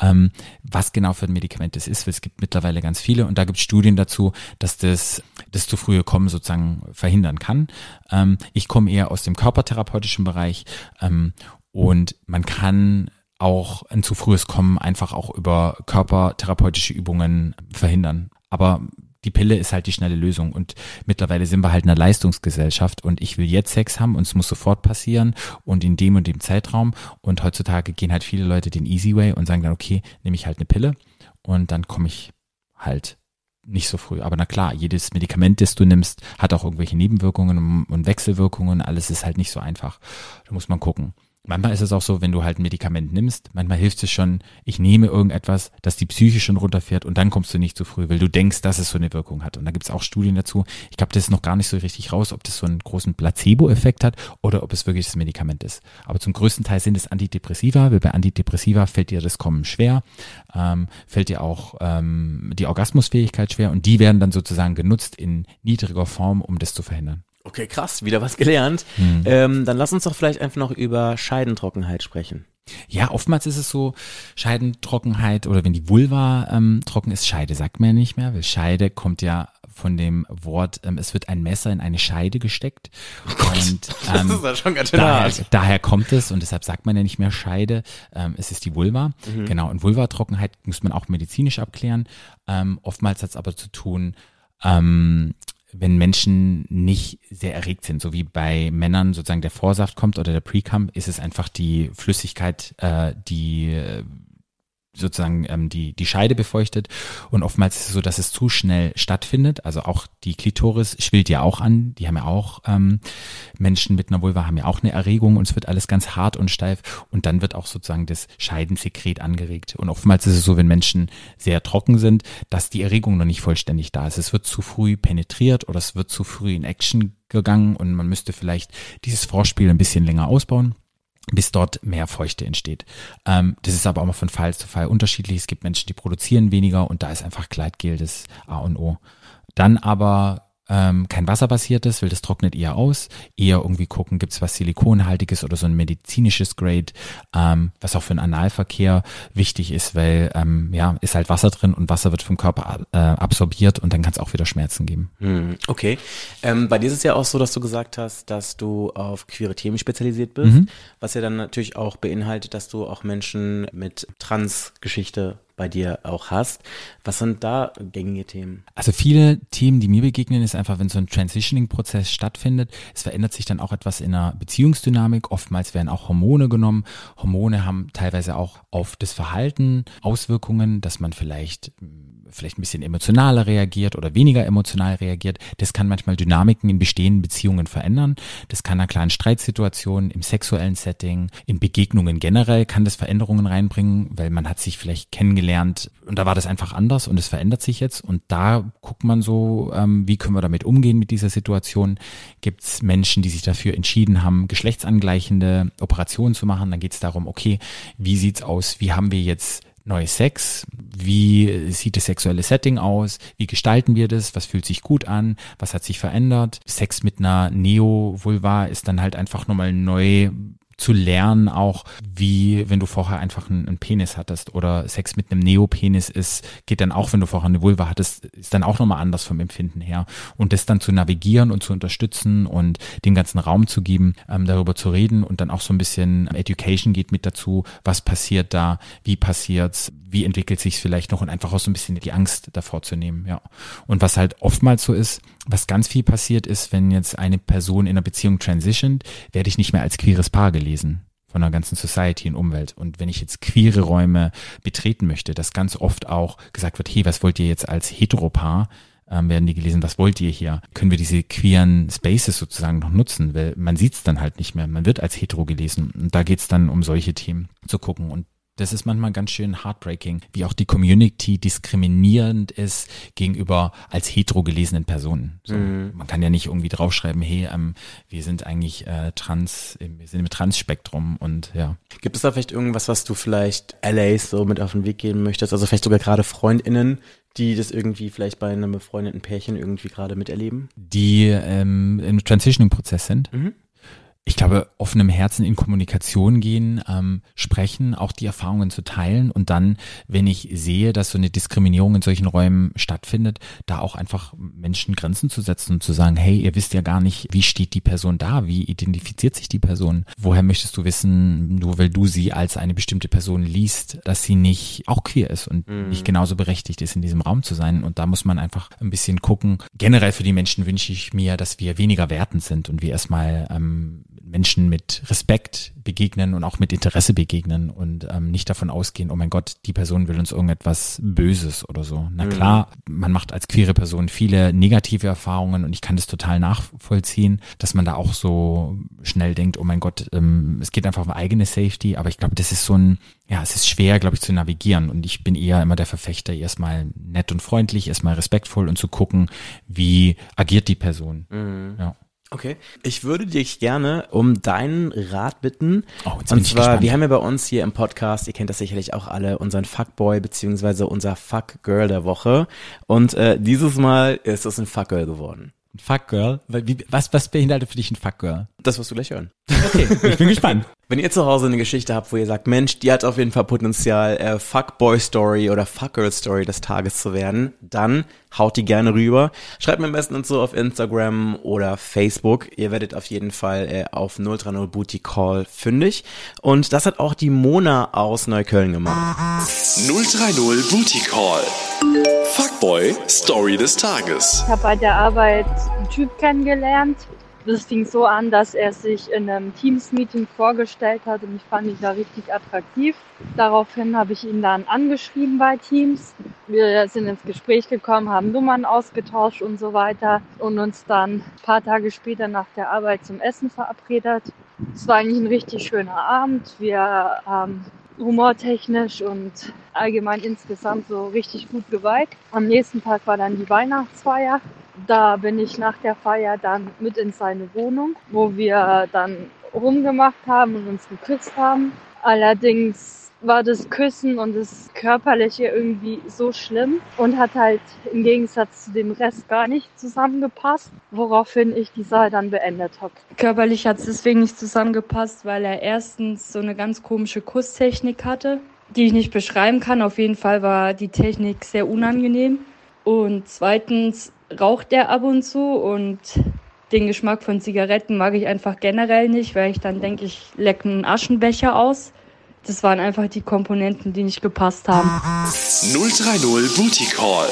ähm, was genau für ein Medikament das ist, weil es gibt mittlerweile ganz viele und da gibt es Studien dazu, dass das, das zu frühe Kommen sozusagen verhindern kann. Ähm, ich komme eher aus dem körpertherapeutischen Bereich ähm, und man kann auch ein zu frühes Kommen einfach auch über körpertherapeutische Übungen verhindern. Aber die Pille ist halt die schnelle Lösung und mittlerweile sind wir halt in einer Leistungsgesellschaft und ich will jetzt Sex haben und es muss sofort passieren und in dem und dem Zeitraum und heutzutage gehen halt viele Leute den Easy Way und sagen dann, okay, nehme ich halt eine Pille und dann komme ich halt nicht so früh. Aber na klar, jedes Medikament, das du nimmst, hat auch irgendwelche Nebenwirkungen und Wechselwirkungen. Alles ist halt nicht so einfach. Da muss man gucken. Manchmal ist es auch so, wenn du halt ein Medikament nimmst, manchmal hilft es schon, ich nehme irgendetwas, dass die Psyche schon runterfährt und dann kommst du nicht zu früh, weil du denkst, dass es so eine Wirkung hat. Und da gibt es auch Studien dazu. Ich glaube, das ist noch gar nicht so richtig raus, ob das so einen großen Placebo-Effekt hat oder ob es wirklich das Medikament ist. Aber zum größten Teil sind es Antidepressiva, weil bei Antidepressiva fällt dir das Kommen schwer, ähm, fällt dir auch ähm, die Orgasmusfähigkeit schwer und die werden dann sozusagen genutzt in niedriger Form, um das zu verhindern.
Okay, krass, wieder was gelernt. Ähm, dann lass uns doch vielleicht einfach noch über Scheidentrockenheit sprechen.
Ja, oftmals ist es so, Scheidentrockenheit oder wenn die Vulva ähm, trocken ist, Scheide sagt man ja nicht mehr, weil Scheide kommt ja von dem Wort, ähm, es wird ein Messer in eine Scheide gesteckt. und ähm,
das ist ja schon ganz schön
daher, daher kommt es und deshalb sagt man ja nicht mehr Scheide, ähm, es ist die Vulva.
Mhm.
Genau, und Vulvatrockenheit muss man auch medizinisch abklären. Ähm, oftmals hat es aber zu tun, ähm, wenn Menschen nicht sehr erregt sind, so wie bei Männern sozusagen der Vorsaft kommt oder der Precum, ist es einfach die Flüssigkeit, äh, die äh, sozusagen ähm, die, die Scheide befeuchtet. Und oftmals ist es so, dass es zu schnell stattfindet. Also auch die Klitoris schwillt ja auch an. Die haben ja auch, ähm, Menschen mit einer Vulva haben ja auch eine Erregung und es wird alles ganz hart und steif. Und dann wird auch sozusagen das Scheidensekret angeregt. Und oftmals ist es so, wenn Menschen sehr trocken sind, dass die Erregung noch nicht vollständig da ist. Es wird zu früh penetriert oder es wird zu früh in Action gegangen und man müsste vielleicht dieses Vorspiel ein bisschen länger ausbauen bis dort mehr Feuchte entsteht. Ähm, das ist aber auch mal von Fall zu Fall unterschiedlich. Es gibt Menschen, die produzieren weniger und da ist einfach Gleitgel das A und O. Dann aber ähm, kein wasserbasiertes, weil das trocknet eher aus. Eher irgendwie gucken, gibt's was Silikonhaltiges oder so ein medizinisches Grade, ähm, was auch für den Analverkehr wichtig ist, weil ähm, ja, ist halt Wasser drin und Wasser wird vom Körper äh, absorbiert und dann kann es auch wieder Schmerzen geben.
Hm, okay. Ähm, bei dir ist es ja auch so, dass du gesagt hast, dass du auf queere Themen spezialisiert bist, was ja dann natürlich auch beinhaltet, dass du auch Menschen mit Trans-Geschichte bei dir auch hast. Was sind da gängige Themen?
Also viele Themen, die mir begegnen, ist einfach, wenn so ein Transitioning-Prozess stattfindet, es verändert sich dann auch etwas in der Beziehungsdynamik. Oftmals werden auch Hormone genommen. Hormone haben teilweise auch auf das Verhalten Auswirkungen, dass man vielleicht vielleicht ein bisschen emotionaler reagiert oder weniger emotional reagiert. Das kann manchmal Dynamiken in bestehenden Beziehungen verändern. Das kann in kleinen Streitsituationen, im sexuellen Setting, in Begegnungen generell kann das Veränderungen reinbringen, weil man hat sich vielleicht kennengelernt und da war das einfach anders und es verändert sich jetzt. Und da guckt man so, ähm, wie können wir damit umgehen mit dieser Situation. Gibt es Menschen, die sich dafür entschieden haben, geschlechtsangleichende Operationen zu machen? Dann geht es darum, okay, wie sieht's aus? Wie haben wir jetzt neue Sex? Wie sieht das sexuelle Setting aus? Wie gestalten wir das? Was fühlt sich gut an? Was hat sich verändert? Sex mit einer Neo-Vulva ist dann halt einfach nochmal neu zu lernen, auch wie wenn du vorher einfach einen, einen Penis hattest oder Sex mit einem Neopenis ist, geht dann auch, wenn du vorher eine Vulva hattest, ist dann auch nochmal anders vom Empfinden her. Und das dann zu navigieren und zu unterstützen und dem ganzen Raum zu geben, ähm, darüber zu reden und dann auch so ein bisschen Education geht mit dazu, was passiert da, wie passiert's, wie entwickelt sich vielleicht noch und einfach auch so ein bisschen die Angst davor zu nehmen, ja. Und was halt oftmals so ist, was ganz viel passiert ist, wenn jetzt eine Person in einer Beziehung transitioned, werde ich nicht mehr als queeres Paar gelesen von der ganzen Society und Umwelt. Und wenn ich jetzt queere Räume betreten möchte, dass ganz oft auch gesagt wird, hey, was wollt ihr jetzt als Heteropaar? Ähm, werden die gelesen, was wollt ihr hier? Können wir diese queeren Spaces sozusagen noch nutzen? Weil man sieht es dann halt nicht mehr. Man wird als hetero gelesen. Und da geht's dann um solche Themen zu gucken. Und das ist manchmal ganz schön heartbreaking, wie auch die Community diskriminierend ist gegenüber als hetero gelesenen Personen. So, mhm. Man kann ja nicht irgendwie draufschreiben, hey, ähm, wir sind eigentlich äh, trans, wir sind im Transspektrum und ja.
Gibt es da vielleicht irgendwas, was du vielleicht LAs so mit auf den Weg gehen möchtest? Also vielleicht sogar gerade FreundInnen, die das irgendwie vielleicht bei einem befreundeten Pärchen irgendwie gerade miterleben?
Die ähm, im Transitioning-Prozess sind? Mhm ich glaube, offenem Herzen in Kommunikation gehen, ähm, sprechen, auch die Erfahrungen zu teilen und dann, wenn ich sehe, dass so eine Diskriminierung in solchen Räumen stattfindet, da auch einfach Menschen Grenzen zu setzen und zu sagen, hey, ihr wisst ja gar nicht, wie steht die Person da, wie identifiziert sich die Person, woher möchtest du wissen, nur weil du sie als eine bestimmte Person liest, dass sie nicht auch queer ist und mhm. nicht genauso berechtigt ist, in diesem Raum zu sein und da muss man einfach ein bisschen gucken. Generell für die Menschen wünsche ich mir, dass wir weniger wertend sind und wir erstmal ähm, Menschen mit Respekt begegnen und auch mit Interesse begegnen und ähm, nicht davon ausgehen, oh mein Gott, die Person will uns irgendetwas Böses oder so. Na mhm. klar, man macht als queere Person viele negative Erfahrungen und ich kann das total nachvollziehen, dass man da auch so schnell denkt, oh mein Gott, ähm, es geht einfach um eigene Safety, aber ich glaube, das ist so ein, ja, es ist schwer, glaube ich, zu navigieren und ich bin eher immer der Verfechter, erstmal nett und freundlich, erstmal respektvoll und zu gucken, wie agiert die Person. Mhm. Ja.
Okay. Ich würde dich gerne um deinen Rat bitten. Oh, jetzt bin und zwar, gespannt. wir haben ja bei uns hier im Podcast, ihr kennt das sicherlich auch alle, unseren Fuckboy beziehungsweise unser Fuckgirl der Woche. Und äh, dieses Mal ist es ein Fuckgirl geworden.
Fuckgirl? Was, was beinhaltet für dich ein Fuckgirl?
Das wirst du gleich hören.
Okay, ich bin gespannt.
Wenn ihr zu Hause eine Geschichte habt, wo ihr sagt, Mensch, die hat auf jeden Fall Potenzial, äh, Fuckboy-Story oder Fuckgirl-Story des Tages zu werden, dann haut die gerne rüber. Schreibt mir am besten uns so auf Instagram oder Facebook. Ihr werdet auf jeden Fall äh, auf 030 Booty Call fündig. Und das hat auch die Mona aus Neukölln gemacht.
030 Booty Call. Fuckboy Story des Tages.
Ich habe bei der Arbeit einen Typ kennengelernt das fing so an, dass er sich in einem Teams-Meeting vorgestellt hat und ich fand ihn da richtig attraktiv. Daraufhin habe ich ihn dann angeschrieben bei Teams. Wir sind ins Gespräch gekommen, haben Nummern ausgetauscht und so weiter und uns dann ein paar Tage später nach der Arbeit zum Essen verabredet. Es war eigentlich ein richtig schöner Abend. Wir haben humortechnisch und allgemein insgesamt so richtig gut geweiht. Am nächsten Tag war dann die Weihnachtsfeier da bin ich nach der Feier dann mit in seine Wohnung, wo wir dann rumgemacht haben und uns geküsst haben. Allerdings war das Küssen und das Körperliche irgendwie so schlimm und hat halt im Gegensatz zu dem Rest gar nicht zusammengepasst, woraufhin ich die Sache dann beendet habe. Körperlich hat es deswegen nicht zusammengepasst, weil er erstens so eine ganz komische Kusstechnik hatte, die ich nicht beschreiben kann. Auf jeden Fall war die Technik sehr unangenehm. Und zweitens raucht er ab und zu und den Geschmack von Zigaretten mag ich einfach generell nicht, weil ich dann denke, ich lecke einen Aschenbecher aus. Das waren einfach die Komponenten, die nicht gepasst haben.
030 Booty Call.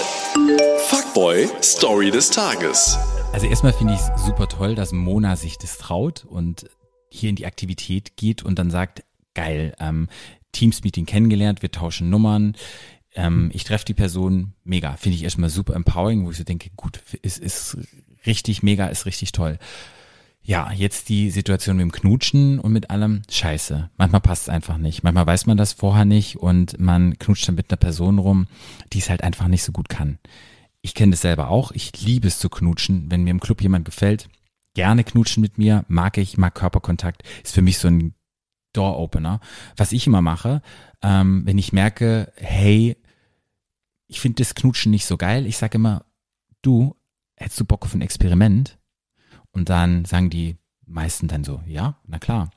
Fuckboy Story des Tages.
Also erstmal finde ich es super toll, dass Mona sich das traut und hier in die Aktivität geht und dann sagt, geil, ähm, Teams-Meeting kennengelernt, wir tauschen Nummern, ähm, ich treffe die Person, mega, finde ich erstmal super empowering, wo ich so denke, gut, ist, ist richtig mega, ist richtig toll. Ja, jetzt die Situation mit dem Knutschen und mit allem, scheiße. Manchmal passt es einfach nicht. Manchmal weiß man das vorher nicht und man knutscht dann mit einer Person rum, die es halt einfach nicht so gut kann. Ich kenne das selber auch. Ich liebe es zu knutschen. Wenn mir im Club jemand gefällt, gerne knutschen mit mir, mag ich, mag Körperkontakt, ist für mich so ein Door-Opener. Was ich immer mache, ähm, wenn ich merke, hey, ich finde das Knutschen nicht so geil, ich sage immer, du, hättest du Bock auf ein Experiment? Und dann sagen die meisten dann so, ja, na klar.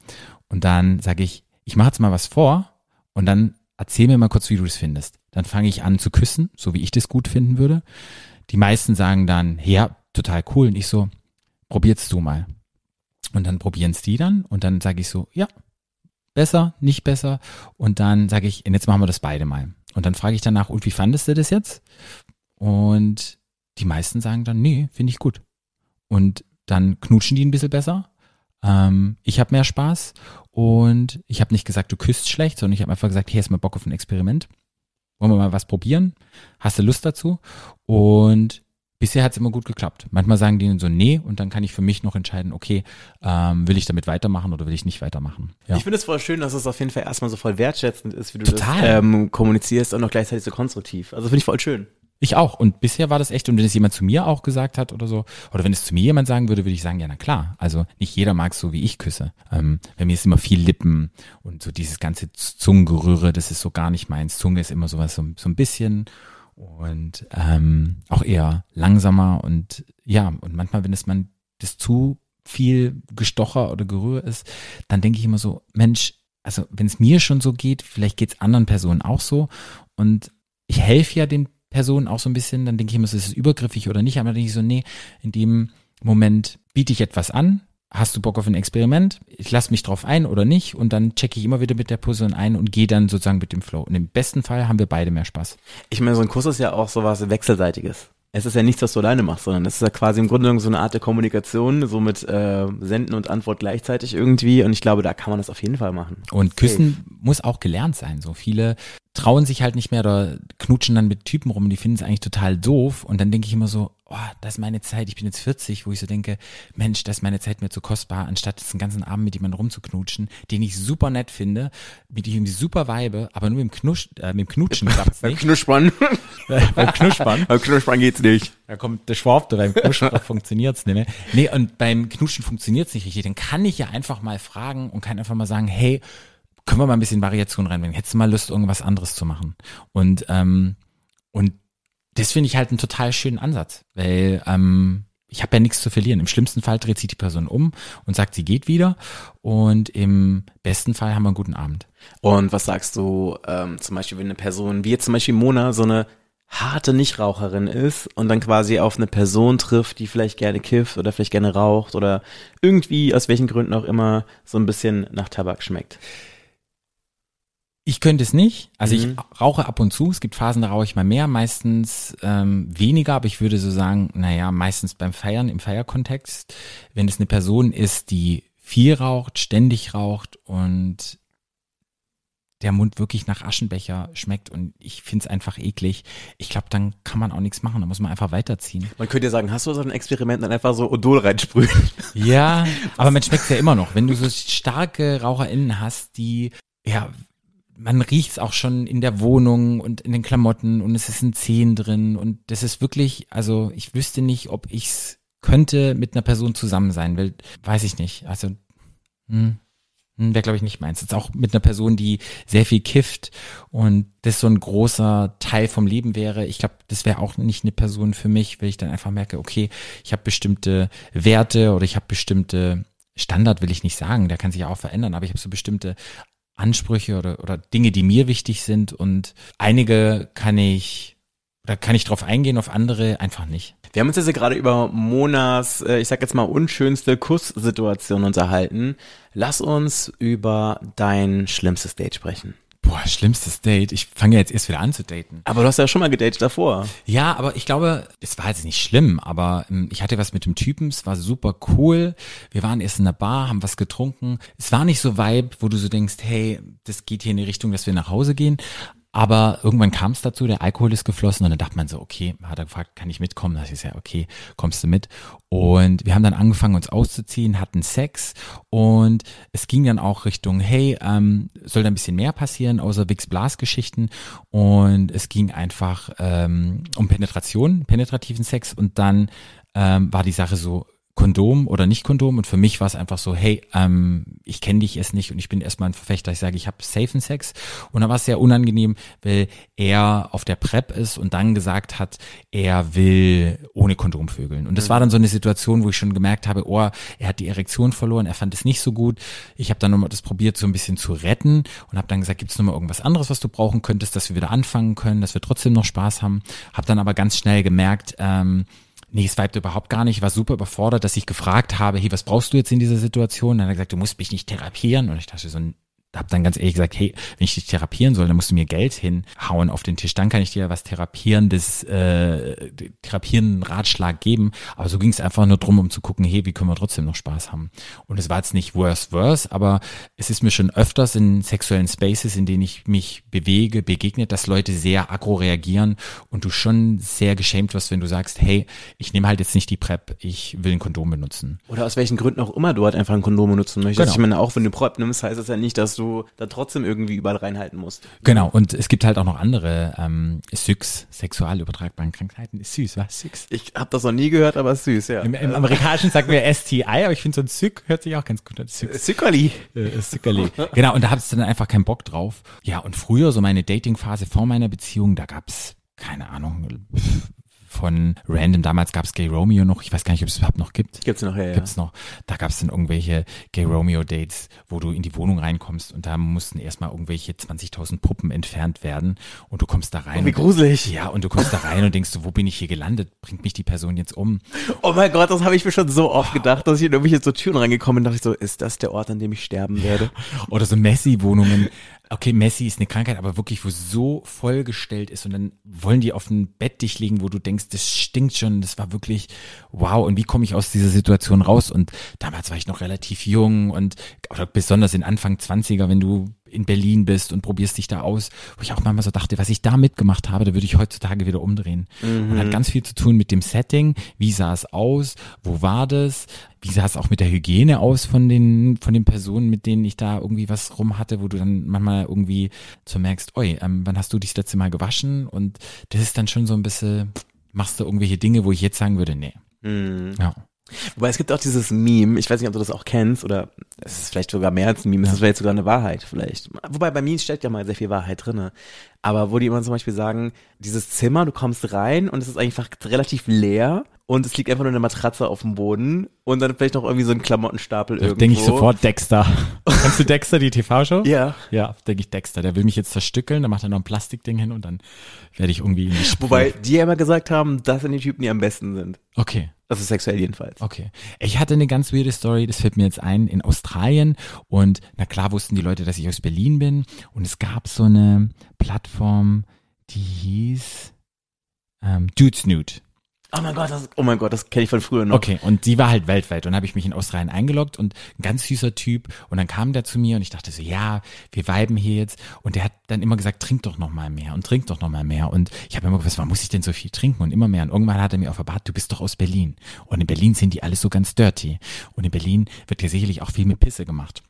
Und dann sage ich, ich mache jetzt mal was vor und dann erzähl mir mal kurz, wie du das findest. Dann fange ich an zu küssen, so wie ich das gut finden würde. Die meisten sagen dann, ja, total cool. Und ich so, probierst du mal. Und dann probieren es die dann und dann sage ich so, ja, besser, nicht besser. Und dann sage ich, jetzt machen wir das beide mal. Und dann frage ich danach, und wie fandest du das jetzt? Und die meisten sagen dann, nee, finde ich gut. Und dann knutschen die ein bisschen besser. Ähm, ich habe mehr Spaß und ich habe nicht gesagt, du küsst schlecht, sondern ich habe einfach gesagt, hier ist mal Bock auf ein Experiment. Wollen wir mal was probieren? Hast du Lust dazu? Und bisher hat es immer gut geklappt. Manchmal sagen die dann so, nee, und dann kann ich für mich noch entscheiden, okay, ähm, will ich damit weitermachen oder will ich nicht weitermachen. Ja.
Ich finde es voll schön, dass es auf jeden Fall erstmal so voll wertschätzend ist, wie du
Total.
das ähm, kommunizierst und auch gleichzeitig so konstruktiv. Also finde ich voll schön.
Ich auch. Und bisher war das echt, und wenn es jemand zu mir auch gesagt hat oder so, oder wenn es zu mir jemand sagen würde, würde ich sagen, ja, na klar. Also nicht jeder mag so, wie ich küsse. Ähm, bei mir ist immer viel Lippen und so dieses ganze Zungengerühre, das ist so gar nicht meins. Zunge ist immer sowas so, so ein bisschen und ähm, auch eher langsamer und ja, und manchmal, wenn es man das zu viel Gestocher oder Gerühre ist, dann denke ich immer so, Mensch, also wenn es mir schon so geht, vielleicht geht es anderen Personen auch so. Und ich helfe ja den Person auch so ein bisschen, dann denke ich immer, ist es übergriffig oder nicht, aber dann denke ich so, nee, in dem Moment biete ich etwas an, hast du Bock auf ein Experiment, ich lasse mich drauf ein oder nicht und dann checke ich immer wieder mit der Person ein und gehe dann sozusagen mit dem Flow. Und im besten Fall haben wir beide mehr Spaß.
Ich meine, so ein Kuss ist ja auch sowas Wechselseitiges. Es ist ja nichts, was du alleine machst, sondern es ist ja quasi im Grunde genommen so eine Art der Kommunikation, so mit äh, Senden und Antwort gleichzeitig irgendwie. Und ich glaube, da kann man das auf jeden Fall machen.
Und Küssen muss auch gelernt sein. So viele trauen sich halt nicht mehr oder knutschen dann mit Typen rum, die finden es eigentlich total doof. Und dann denke ich immer so, oh, das ist meine Zeit, ich bin jetzt 40, wo ich so denke, Mensch, das ist meine Zeit mir zu kostbar, anstatt jetzt den ganzen Abend mit jemandem rumzuknutschen, den ich super nett finde, mit dem ich super weibe, aber nur mit dem, Knusch, äh, mit dem Knutschen klappt's
Beim
nicht.
Knuspern.
beim Knuspern.
Beim Knuspern geht's nicht.
Da kommt der Schwab, beim Knuspern funktioniert's nicht mehr. Nee, und beim Knutschen funktioniert's nicht richtig. Dann kann ich ja einfach mal fragen und kann einfach mal sagen, hey, können wir mal ein bisschen Variation reinbringen? Hättest du mal Lust, irgendwas anderes zu machen? Und, ähm, und das finde ich halt einen total schönen Ansatz, weil ähm, ich habe ja nichts zu verlieren. Im schlimmsten Fall dreht sich die Person um und sagt, sie geht wieder. Und im besten Fall haben wir einen guten Abend.
Und was sagst du ähm, zum Beispiel, wenn eine Person, wie jetzt zum Beispiel Mona, so eine harte Nichtraucherin ist und dann quasi auf eine Person trifft, die vielleicht gerne kifft oder vielleicht gerne raucht oder irgendwie aus welchen Gründen auch immer so ein bisschen nach Tabak schmeckt.
Ich könnte es nicht. Also
Mhm.
ich rauche ab und zu. Es gibt Phasen, da rauche ich mal mehr, meistens ähm, weniger, aber ich würde so sagen, naja, meistens beim Feiern, im Feierkontext. Wenn es eine Person ist, die viel raucht, ständig raucht und der Mund wirklich nach Aschenbecher schmeckt und ich finde es einfach eklig, ich glaube, dann kann man auch nichts machen, da muss man einfach weiterziehen.
Man könnte ja sagen, hast du so ein Experiment dann einfach so Odol reinsprühen?
Ja, aber man schmeckt ja immer noch. Wenn du so starke RaucherInnen hast, die, ja, man riecht es auch schon in der Wohnung und in den Klamotten und es ist ein Zehen drin und das ist wirklich, also ich wüsste nicht, ob ich's könnte mit einer Person zusammen sein, weil, weiß ich nicht. Also, hm, hm, wäre glaube ich nicht meins. Jetzt auch mit einer Person, die sehr viel kifft und das so ein großer Teil vom Leben wäre. Ich glaube, das wäre auch nicht eine Person für mich, weil ich dann einfach merke, okay, ich habe bestimmte Werte oder ich habe bestimmte Standard will ich nicht sagen, der kann sich auch verändern, aber ich habe so bestimmte Ansprüche oder, oder Dinge, die mir wichtig sind und einige kann ich, da kann ich drauf eingehen, auf andere einfach nicht.
Wir haben uns jetzt gerade über Monas, äh, ich sag jetzt mal, unschönste Kusssituation unterhalten. Lass uns über dein schlimmstes Date sprechen.
Boah, schlimmstes Date. Ich fange ja jetzt erst wieder an zu daten.
Aber du hast ja schon mal gedatet davor.
Ja, aber ich glaube, es war jetzt nicht schlimm, aber ähm, ich hatte was mit dem Typen, es war super cool. Wir waren erst in der Bar, haben was getrunken. Es war nicht so Vibe, wo du so denkst, hey, das geht hier in die Richtung, dass wir nach Hause gehen. Aber irgendwann kam es dazu, der Alkohol ist geflossen und dann dachte man so, okay, hat er gefragt, kann ich mitkommen? Das ist ja, okay, kommst du mit? Und wir haben dann angefangen, uns auszuziehen, hatten Sex und es ging dann auch Richtung, hey, ähm, soll da ein bisschen mehr passieren, außer Wix Blas Geschichten und es ging einfach ähm, um Penetration, penetrativen Sex und dann ähm, war die Sache so, Kondom oder nicht Kondom und für mich war es einfach so, hey, ähm, ich kenne dich erst nicht und ich bin erstmal ein Verfechter, ich sage, ich habe safen Sex und da war es sehr unangenehm, weil er auf der Prep ist und dann gesagt hat, er will ohne Kondom vögeln und das war dann so eine Situation, wo ich schon gemerkt habe, oh, er hat die Erektion verloren, er fand es nicht so gut. Ich habe dann nochmal das probiert, so ein bisschen zu retten und habe dann gesagt, gibt es nochmal irgendwas anderes, was du brauchen könntest, dass wir wieder anfangen können, dass wir trotzdem noch Spaß haben. Habe dann aber ganz schnell gemerkt, ähm, Nee, es vibte überhaupt gar nicht. Ich war super überfordert, dass ich gefragt habe, hey, was brauchst du jetzt in dieser Situation? Dann hat er gesagt, du musst mich nicht therapieren. Und ich dachte so, hab dann ganz ehrlich gesagt, hey, wenn ich dich therapieren soll, dann musst du mir Geld hinhauen auf den Tisch. Dann kann ich dir was therapierendes, äh, therapierenden Ratschlag geben. Aber so ging es einfach nur drum, um zu gucken, hey, wie können wir trotzdem noch Spaß haben? Und es war jetzt nicht worse, worse, aber es ist mir schon öfters in sexuellen Spaces, in denen ich mich bewege, begegnet, dass Leute sehr aggro reagieren und du schon sehr geschämt wirst, wenn du sagst, hey, ich nehme halt jetzt nicht die PrEP, ich will ein Kondom benutzen.
Oder aus welchen Gründen auch immer du halt einfach ein Kondom benutzen möchtest.
Genau.
Ich meine, auch wenn du PrEP nimmst, heißt das ja nicht, dass du da trotzdem irgendwie überall reinhalten musst.
Genau, und es gibt halt auch noch andere ähm, SYX, sexual übertragbaren Krankheiten. Ist süß, was? SYX.
Ich habe das noch nie gehört, aber ist süß, ja.
Im, Im Amerikanischen sagen wir STI, aber ich finde so ein Syk hört sich auch ganz gut an. Syx.
Sickerli.
Äh, Sickerli. Genau, und da hab's dann einfach keinen Bock drauf. Ja, und früher, so meine Datingphase vor meiner Beziehung, da gab's keine Ahnung, von Random, damals gab's Gay Romeo noch, ich weiß gar nicht, ob es überhaupt noch gibt.
Gibt's noch, ja, ja.
Gibt's noch. Da gab's dann irgendwelche Gay Romeo Dates, wo du in die Wohnung reinkommst und da mussten erstmal irgendwelche 20.000 Puppen entfernt werden und du kommst da rein.
Oh, wie
und-
gruselig.
Ja, und du kommst da rein und denkst so, wo bin ich hier gelandet? Bringt mich die Person jetzt um?
Oh mein Gott, das habe ich mir schon so oft gedacht, dass ich in irgendwelche so Türen reingekommen bin, dachte ich so, ist das der Ort, an dem ich sterben werde?
Oder so Messi-Wohnungen. Okay, Messi ist eine Krankheit, aber wirklich, wo so vollgestellt ist und dann wollen die auf ein Bett dich legen, wo du denkst, das stinkt schon, das war wirklich wow. Und wie komme ich aus dieser Situation raus? Und damals war ich noch relativ jung und oder besonders in Anfang 20er, wenn du in Berlin bist und probierst dich da aus, wo ich auch manchmal so dachte, was ich da mitgemacht habe, da würde ich heutzutage wieder umdrehen. Und hat ganz viel zu tun mit dem Setting, wie sah es aus, wo war das, wie sah es auch mit der Hygiene aus von den, von den Personen, mit denen ich da irgendwie was rum hatte, wo du dann manchmal irgendwie so merkst, oi, ähm, wann hast du dich das letzte Mal gewaschen? Und das ist dann schon so ein bisschen, machst du irgendwelche Dinge, wo ich jetzt sagen würde, nee. Ja.
Wobei es gibt auch dieses Meme, ich weiß nicht, ob du das auch kennst, oder es ist vielleicht sogar mehr als ein Meme, es ist vielleicht sogar eine Wahrheit vielleicht. Wobei bei Memes steckt ja mal sehr viel Wahrheit drinne. Aber wo die immer zum Beispiel sagen, dieses Zimmer, du kommst rein und es ist einfach relativ leer und es liegt einfach nur eine Matratze auf dem Boden und dann vielleicht noch irgendwie so ein Klamottenstapel
Da
irgendwo.
denke ich sofort Dexter. Kennst du Dexter, die TV-Show?
Ja.
Ja, denke ich Dexter. Der will mich jetzt zerstückeln, dann macht er noch ein Plastikding hin und dann werde ich irgendwie in die Spur.
Wobei die ja immer gesagt haben, das sind die Typen, die am besten sind.
Okay.
Also sexuell jedenfalls.
Okay. Ich hatte eine ganz weirde Story, das fällt mir jetzt ein, in Australien. Und na klar wussten die Leute, dass ich aus Berlin bin. Und es gab so eine Plattform, die hieß ähm, Dudes Nude.
Oh mein Gott, das, oh mein Gott, das kenne ich von früher noch.
Okay, und die war halt weltweit. Und habe ich mich in Australien eingeloggt und ein ganz süßer Typ. Und dann kam der zu mir und ich dachte so, ja, wir viben hier jetzt. Und der hat dann immer gesagt, trink doch noch mal mehr und trink doch noch mal mehr. Und ich habe immer gewusst, warum muss ich denn so viel trinken? Und immer mehr. Und irgendwann hat er mir offenbart, du bist doch aus Berlin. Und in Berlin sind die alles so ganz dirty. Und in Berlin wird ja sicherlich auch viel mit Pisse gemacht.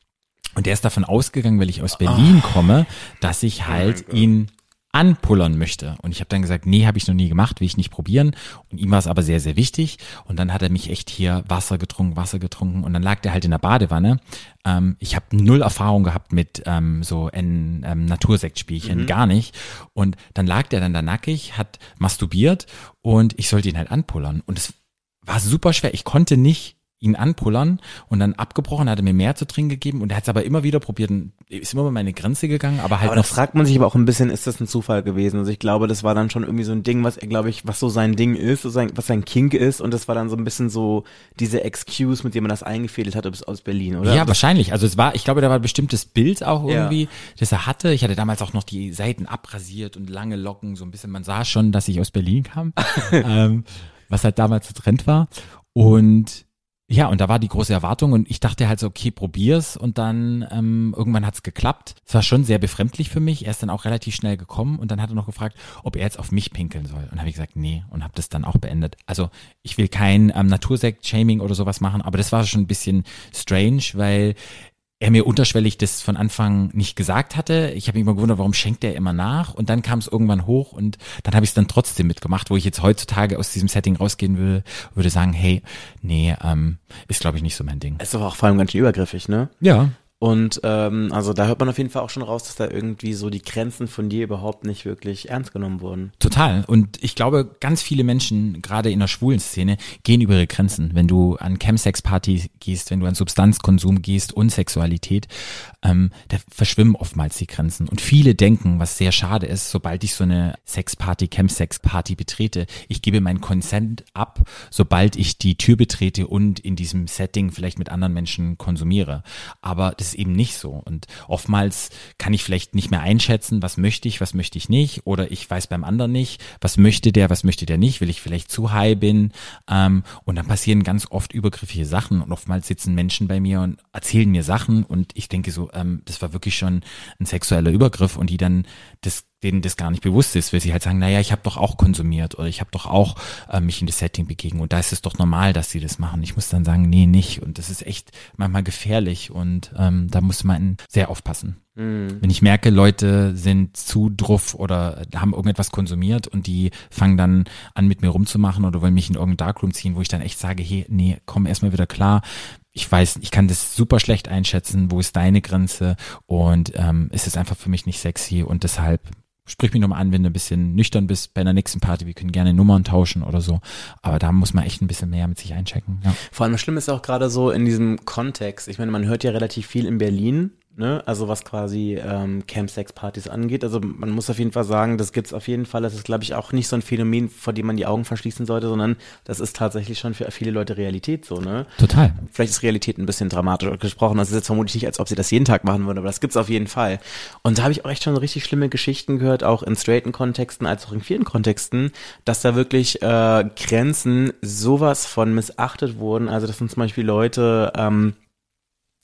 Und der ist davon ausgegangen, weil ich aus Berlin komme, dass ich halt ihn anpullern möchte. Und ich habe dann gesagt, nee, habe ich noch nie gemacht, will ich nicht probieren. Und ihm war es aber sehr, sehr wichtig. Und dann hat er mich echt hier Wasser getrunken, Wasser getrunken. Und dann lag der halt in der Badewanne. Ähm, ich habe null Erfahrung gehabt mit ähm, so ein ähm, Natursektspielchen, gar nicht. Und dann lag der dann da nackig, hat masturbiert und ich sollte ihn halt anpullern. Und es war super schwer. Ich konnte nicht ihn anpullern und dann abgebrochen, hat er mir mehr zu trinken gegeben und er hat es aber immer wieder probiert ist immer über meine Grenze gegangen, aber halt
Aber da fragt man sich aber auch ein bisschen, ist das ein Zufall gewesen? Also ich glaube, das war dann schon irgendwie so ein Ding, was er, glaube ich, was so sein Ding ist, so sein, was sein Kink ist und das war dann so ein bisschen so diese Excuse, mit dem man das eingefädelt hat, aus Berlin, oder?
Ja, wahrscheinlich. Also es war, ich glaube, da war ein bestimmtes Bild auch
Ja.
irgendwie, das er hatte. Ich hatte damals auch noch die Seiten abrasiert und lange Locken, so ein bisschen. Man sah schon, dass ich aus Berlin kam, ähm, was halt damals so Trend war. Und ja, und da war die große Erwartung und ich dachte halt so, okay, probier's und dann ähm, irgendwann hat's geklappt. Es war schon sehr befremdlich für mich. Er ist dann auch relativ schnell gekommen und dann hat er noch gefragt, ob er jetzt auf mich pinkeln soll. Und habe ich gesagt, nee und habe das dann auch beendet. Also ich will kein ähm, Natursekt-Shaming oder sowas machen, aber das war schon ein bisschen strange, weil er mir unterschwellig das von Anfang nicht gesagt hatte. Ich habe mich immer gewundert, warum schenkt er immer nach? Und dann kam es irgendwann hoch und dann habe ich es dann trotzdem mitgemacht, wo ich jetzt heutzutage aus diesem Setting rausgehen will, würde sagen, hey, nee, ähm, ist glaube ich nicht so mein Ding.
Ist doch auch vor allem ganz schön übergriffig, ne?
Ja.
Und ähm, also da hört man auf jeden Fall auch schon raus, dass da irgendwie so die Grenzen von dir überhaupt nicht wirklich ernst genommen wurden.
Total. Und ich glaube, ganz viele Menschen, gerade in der schwulen Szene, gehen über ihre Grenzen. Wenn du an Chemsex-Party gehst, wenn du an Substanzkonsum gehst und Sexualität, ähm, da verschwimmen oftmals die Grenzen. Und viele denken, was sehr schade ist, sobald ich so eine Sexparty, Chemsex-Party betrete, ich gebe meinen Consent ab, sobald ich die Tür betrete und in diesem Setting vielleicht mit anderen Menschen konsumiere. Aber das ist eben nicht so. Und oftmals kann ich vielleicht nicht mehr einschätzen, was möchte ich, was möchte ich nicht, oder ich weiß beim anderen nicht, was möchte der, was möchte der nicht, will ich vielleicht zu high bin. Ähm, und dann passieren ganz oft übergriffige Sachen und oftmals sitzen Menschen bei mir und erzählen mir Sachen und ich denke so, ähm, das war wirklich schon ein sexueller Übergriff und die dann das denen das gar nicht bewusst ist, weil sie halt sagen, naja, ich habe doch auch konsumiert oder ich habe doch auch äh, mich in das Setting begeben und da ist es doch normal, dass sie das machen. Ich muss dann sagen, nee, nicht. Und das ist echt manchmal gefährlich und ähm, da muss man sehr aufpassen. Wenn ich merke, Leute sind zu druff oder haben irgendetwas konsumiert und die fangen dann an, mit mir rumzumachen oder wollen mich in irgendein Darkroom ziehen, wo ich dann echt sage, hey, nee, komm erstmal wieder klar. Ich weiß, ich kann das super schlecht einschätzen, wo ist deine Grenze und ähm, es ist einfach für mich nicht sexy und deshalb sprich mich nochmal an, wenn du ein bisschen nüchtern bist bei einer nächsten Party. Wir können gerne Nummern tauschen oder so. Aber da muss man echt ein bisschen mehr mit sich einchecken. Ja.
Vor allem das Schlimme ist auch gerade so in diesem Kontext. Ich meine, man hört ja relativ viel in Berlin, ne? Also was quasi ähm, Camp-Sex-Partys angeht. Also man muss auf jeden Fall sagen, das gibt's auf jeden Fall. Das ist, glaube ich, auch nicht so ein Phänomen, vor dem man die Augen verschließen sollte, sondern das ist tatsächlich schon für viele Leute Realität so, ne?
Total.
Vielleicht ist Realität ein bisschen dramatisch gesprochen. Das ist jetzt vermutlich nicht, als ob sie das jeden Tag machen würden, aber das gibt's auf jeden Fall. Und da habe ich auch echt schon richtig schlimme Geschichten gehört, auch in straighten Kontexten als auch in vielen Kontexten, dass da wirklich äh, Grenzen sowas von missachtet wurden. Also dass sind zum Beispiel Leute ähm,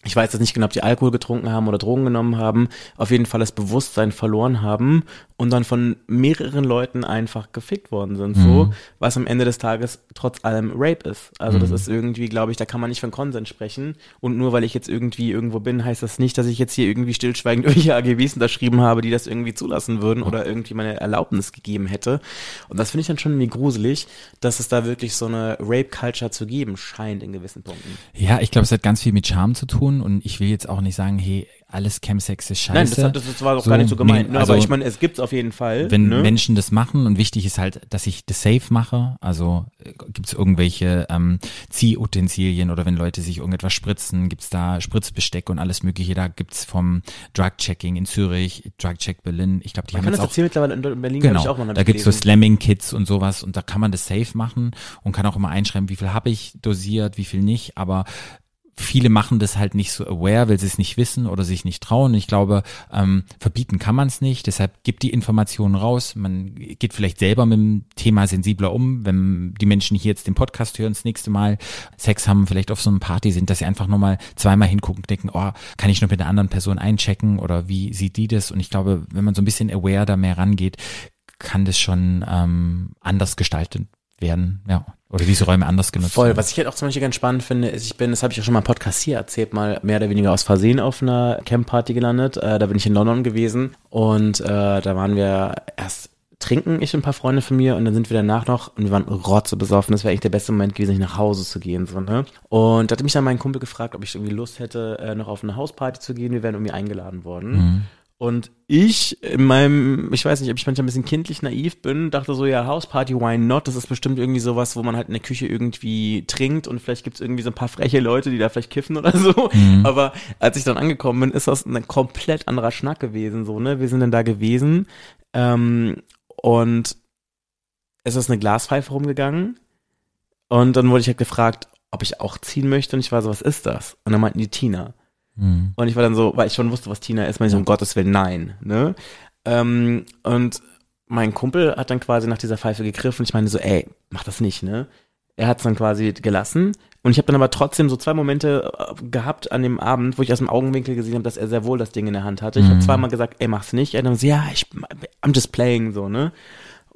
ich weiß jetzt nicht genau, ob die Alkohol getrunken haben oder Drogen genommen haben, auf jeden Fall das Bewusstsein verloren haben und dann von mehreren Leuten einfach gefickt worden sind, so, was am Ende des Tages trotz allem Rape ist. Also das ist irgendwie, glaube ich, da kann man nicht von Konsens sprechen und nur weil ich jetzt irgendwie irgendwo bin, heißt das nicht, dass ich jetzt hier irgendwie stillschweigend irgendwelche AGBs unterschrieben habe, die das irgendwie zulassen würden oder irgendwie meine Erlaubnis gegeben hätte. Und das finde ich dann schon irgendwie gruselig, dass es da wirklich so eine Rape-Culture zu geben scheint in gewissen Punkten.
Ja, ich glaube, es hat ganz viel mit Charme zu tun und ich will jetzt auch nicht sagen, hey, alles Chemsex ist scheiße.
Nein, das, hat, das, war doch gar nicht so gemeint. ne?
also,
aber ich meine, es gibt's auf jeden Fall.
wenn
ne?
Menschen das machen und wichtig ist halt, dass ich das safe mache, also gibt es irgendwelche ähm, Ziehutensilien oder wenn Leute sich irgendetwas spritzen, gibt's da Spritzbesteck und alles mögliche, da gibt's vom Drug-Checking in Zürich, Drug-Check Berlin, ich glaube, die
man
haben
kann das
auch
erzählen mittlerweile in Berlin,
Genau,
ich auch mal.
da gibt's so
gelesen.
Slamming-Kits und sowas und da kann man das safe machen und kann auch immer einschreiben, wie viel habe ich dosiert, wie viel nicht, aber viele machen das halt nicht so aware, weil sie es nicht wissen oder sich nicht trauen. Ich glaube, ähm, verbieten kann man es nicht, deshalb gibt die Informationen raus. Man geht vielleicht selber mit dem Thema sensibler um, wenn die Menschen hier jetzt den Podcast hören, das nächste Mal Sex haben, vielleicht auf so einer Party sind, dass sie einfach nochmal zweimal hingucken und denken, oh, kann ich noch mit einer anderen Person einchecken oder wie sieht die das? Und ich glaube, wenn man so ein bisschen aware da mehr rangeht, kann das schon ähm, anders gestaltet werden, ja. Oder diese Räume anders genutzt
Voll.
werden.
Was ich halt auch zum Beispiel ganz spannend finde, ist, ich bin, das habe ich auch schon mal im Podcast hier erzählt, mal mehr oder weniger aus Versehen auf einer Camp-Party gelandet. Äh, da bin ich in London gewesen und äh, da waren wir erst trinken, ich und ein paar Freunde von mir und dann sind wir danach noch und wir waren rotze besoffen. Das wäre eigentlich der beste Moment gewesen, nicht nach Hause zu gehen. So, ne? Und da hatte mich dann mein Kumpel gefragt, ob ich irgendwie Lust hätte, äh, noch auf eine Hausparty zu gehen. Wir wären irgendwie eingeladen worden. Und ich in meinem, ich weiß nicht, ob ich manchmal ein bisschen kindlich naiv bin, dachte so, ja, Hausparty, why not? Das ist bestimmt irgendwie sowas, wo man halt in der Küche irgendwie trinkt und vielleicht gibt's irgendwie so ein paar freche Leute, die da vielleicht kiffen oder so. Mhm. Aber als ich dann angekommen bin, ist das ein komplett anderer Schnack gewesen, so, ne? Wir sind dann da gewesen ähm, und es ist eine Glaspfeife rumgegangen und dann wurde ich halt gefragt, ob ich auch ziehen möchte und ich war so, was ist das? Und dann meinten die Tina. Mhm. Und ich war dann so, weil ich schon wusste, was Tina ist, meinte ich so, um Gottes Willen, nein. Ne? Ähm, und mein Kumpel hat dann quasi nach dieser Pfeife gegriffen und ich meine so, ey, mach das nicht, ne? Er hat es dann quasi gelassen und ich habe dann aber trotzdem so zwei Momente äh, gehabt an dem Abend, wo ich aus dem Augenwinkel gesehen habe, dass er sehr wohl das Ding in der Hand hatte. Ich mhm. habe zweimal gesagt, ey, mach's nicht. Er dann so, ja, ich, I'm just playing, so, ne?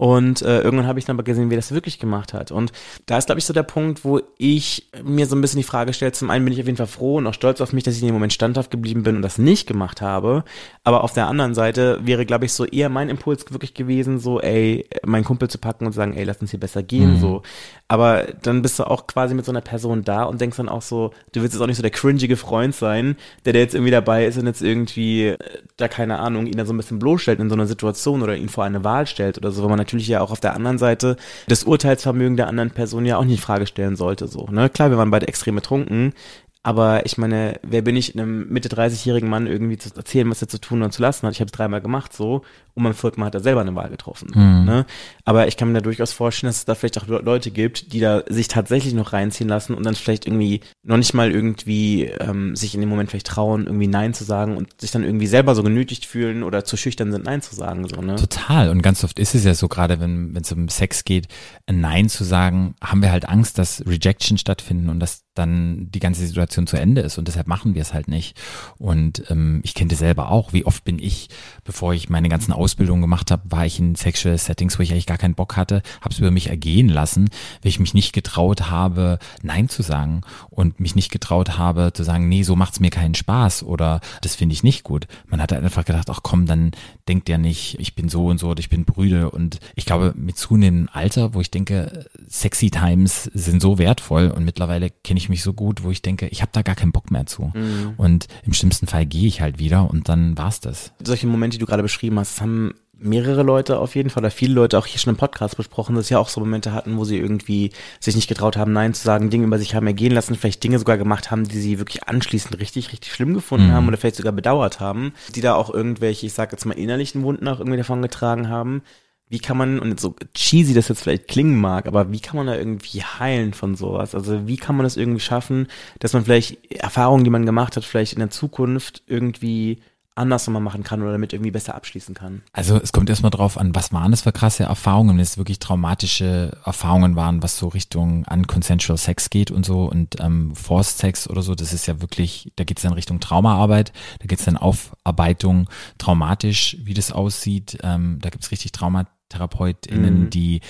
Und äh, irgendwann habe ich dann aber gesehen, wie er das wirklich gemacht hat. Und da ist, glaube ich, so der Punkt, wo ich mir so ein bisschen die Frage stelle, zum einen bin ich auf jeden Fall froh und auch stolz auf mich, dass ich in dem Moment standhaft geblieben bin und das nicht gemacht habe. Aber auf der anderen Seite wäre, glaube ich, so eher mein Impuls wirklich gewesen, so, ey, meinen Kumpel zu packen und zu sagen, ey, lass uns hier besser gehen, mhm. so. Aber dann bist du auch quasi mit so einer Person da und denkst dann auch so, du willst jetzt auch nicht so der cringige Freund sein, der, der jetzt irgendwie dabei ist und jetzt irgendwie, äh, da keine Ahnung, ihn da so ein bisschen bloßstellt in so einer Situation oder ihn vor eine Wahl stellt oder so, weil man natürlich ja auch auf der anderen Seite das Urteilsvermögen der anderen Person ja auch nicht in Frage stellen sollte, so, ne? Klar, wir waren beide extrem betrunken, aber ich meine, wer bin ich, einem Mitte 30-jährigen Mann irgendwie zu erzählen, was er zu tun und zu lassen hat? Ich habe es dreimal gemacht so und beim vierten Mal hat er selber eine Wahl getroffen. Mhm. Ne? Aber ich kann mir da durchaus vorstellen, dass es da vielleicht auch Leute gibt, die da sich tatsächlich noch reinziehen lassen und dann vielleicht irgendwie noch nicht mal irgendwie ähm, sich in dem Moment vielleicht trauen, irgendwie Nein zu sagen und sich dann irgendwie selber so genötigt fühlen oder zu schüchtern sind, Nein zu sagen. So, ne?
Total. Und ganz oft ist es ja so, gerade wenn es um Sex geht, ein Nein zu sagen, haben wir halt Angst, dass Rejection stattfinden und dass dann die ganze Situation zu Ende ist und deshalb machen wir es halt nicht. Und ähm, ich kenne selber auch. Wie oft bin ich, bevor ich meine ganzen Ausbildungen gemacht habe, war ich in Sexual Settings, wo ich eigentlich gar keinen Bock hatte, habe es über mich ergehen lassen, weil ich mich nicht getraut habe, Nein zu sagen und mich nicht getraut habe zu sagen, nee, so macht's mir keinen Spaß oder das finde ich nicht gut. Man hat einfach gedacht, ach komm, dann denkt der nicht, ich bin so und so oder ich bin brüde. Und ich glaube, mit zunehmendem Alter, wo ich denke, sexy Times sind so wertvoll und mittlerweile kenne ich mich so gut, wo ich denke, ich habe da gar keinen Bock mehr zu. Mhm. Und im schlimmsten Fall gehe ich halt wieder und dann war's das.
Solche Momente, die du gerade beschrieben hast, haben mehrere Leute auf jeden Fall oder viele Leute auch hier schon im Podcast besprochen, dass sie auch so Momente hatten, wo sie irgendwie sich nicht getraut haben, Nein zu sagen, Dinge über sich haben ergehen lassen, vielleicht Dinge sogar gemacht haben, die sie wirklich anschließend richtig, richtig schlimm gefunden mhm. haben oder vielleicht sogar bedauert haben, die da auch irgendwelche, ich sag jetzt mal innerlichen Wunden auch irgendwie davon getragen haben. Wie kann man, und so cheesy das jetzt vielleicht klingen mag, aber wie kann man da irgendwie heilen von sowas? Also wie kann man das irgendwie schaffen, dass man vielleicht Erfahrungen, die man gemacht hat, vielleicht in der Zukunft irgendwie anders nochmal machen kann oder damit irgendwie besser abschließen kann.
Also es kommt erstmal drauf an, was waren das für krasse Erfahrungen, wenn es wirklich traumatische Erfahrungen waren, was so Richtung unconsensual Sex geht und so und ähm, Forced Sex oder so, das ist ja wirklich, da geht es dann Richtung Traumaarbeit, da geht es dann Aufarbeitung traumatisch, wie das aussieht, ähm, da gibt es richtig Trauma TherapeutInnen, mhm. die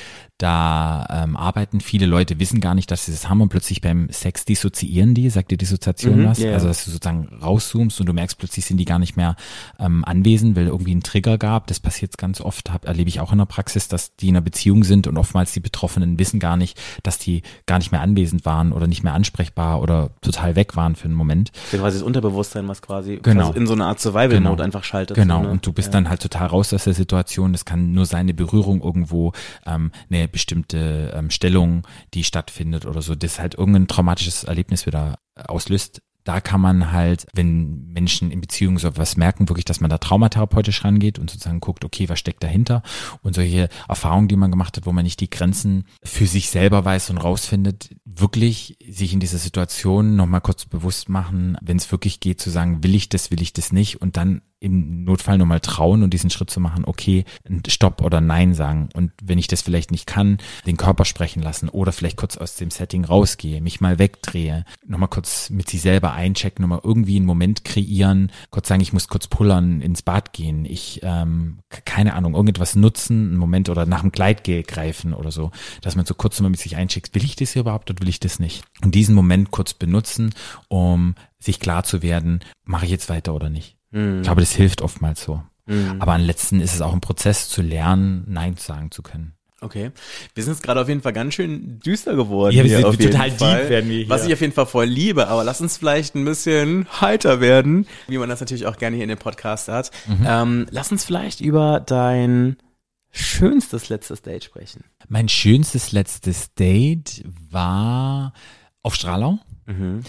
da ähm, arbeiten. Viele Leute wissen gar nicht, dass sie das haben und plötzlich beim Sex dissoziieren die, sagt dir Dissoziation mhm, was? Yeah. Also dass du sozusagen rauszoomst und du merkst, plötzlich sind die gar nicht mehr ähm, anwesend, weil irgendwie ein Trigger gab. Das passiert ganz oft, hab, erlebe ich auch in der Praxis, dass die in einer Beziehung sind und oftmals die Betroffenen wissen gar nicht, dass die gar nicht mehr anwesend waren oder nicht mehr ansprechbar oder total weg waren für einen Moment.
Ist quasi das Unterbewusstsein, was quasi
genau.
in so eine Art Survival-Mode genau. einfach schaltet.
Genau, so, ne? und du bist ja. dann halt total raus aus der Situation. Das kann nur seine Berührung irgendwo, ähm, eine bestimmte ähm, Stellung, die stattfindet oder so, das halt irgendein traumatisches Erlebnis wieder auslöst, da kann man halt, wenn Menschen in Beziehungen so was merken, wirklich, dass man da traumatherapeutisch rangeht und sozusagen guckt, okay, was steckt dahinter? Und solche Erfahrungen, die man gemacht hat, wo man nicht die Grenzen für sich selber weiß und rausfindet, wirklich sich in dieser Situation nochmal kurz bewusst machen, wenn es wirklich geht, zu sagen, will ich das, will ich das nicht und dann im Notfall nochmal trauen und diesen Schritt zu machen, okay, Stopp oder Nein sagen. Und wenn ich das vielleicht nicht kann, den Körper sprechen lassen oder vielleicht kurz aus dem Setting rausgehe, mich mal wegdrehe, nochmal kurz mit sich selber einchecken, nochmal irgendwie einen Moment kreieren, kurz sagen, ich muss kurz pullern, ins Bad gehen, ich, ähm, keine Ahnung, irgendetwas nutzen, einen Moment oder nach dem Gleitgel greifen oder so, dass man so kurz nochmal mit sich eincheckt, will ich das hier überhaupt oder will ich das nicht? Und diesen Moment kurz benutzen, um sich klar zu werden, mache ich jetzt weiter oder nicht? Mhm. Ich glaube, das hilft oftmals so. Mhm. Aber am letzten ist es auch ein Prozess zu lernen, Nein sagen zu können.
Okay. Wir sind jetzt gerade auf jeden Fall ganz schön düster geworden.
Ja, wir sind
auf jeden
total deep
Fall,
werden wir hier.
Was ich auf jeden Fall voll liebe, aber lass uns vielleicht ein bisschen heiter werden, wie man das natürlich auch gerne hier in dem Podcast hat.
Mhm.
Ähm, lass uns vielleicht über dein schönstes letztes Date sprechen.
Mein schönstes letztes Date war auf Stralau.
Mhm.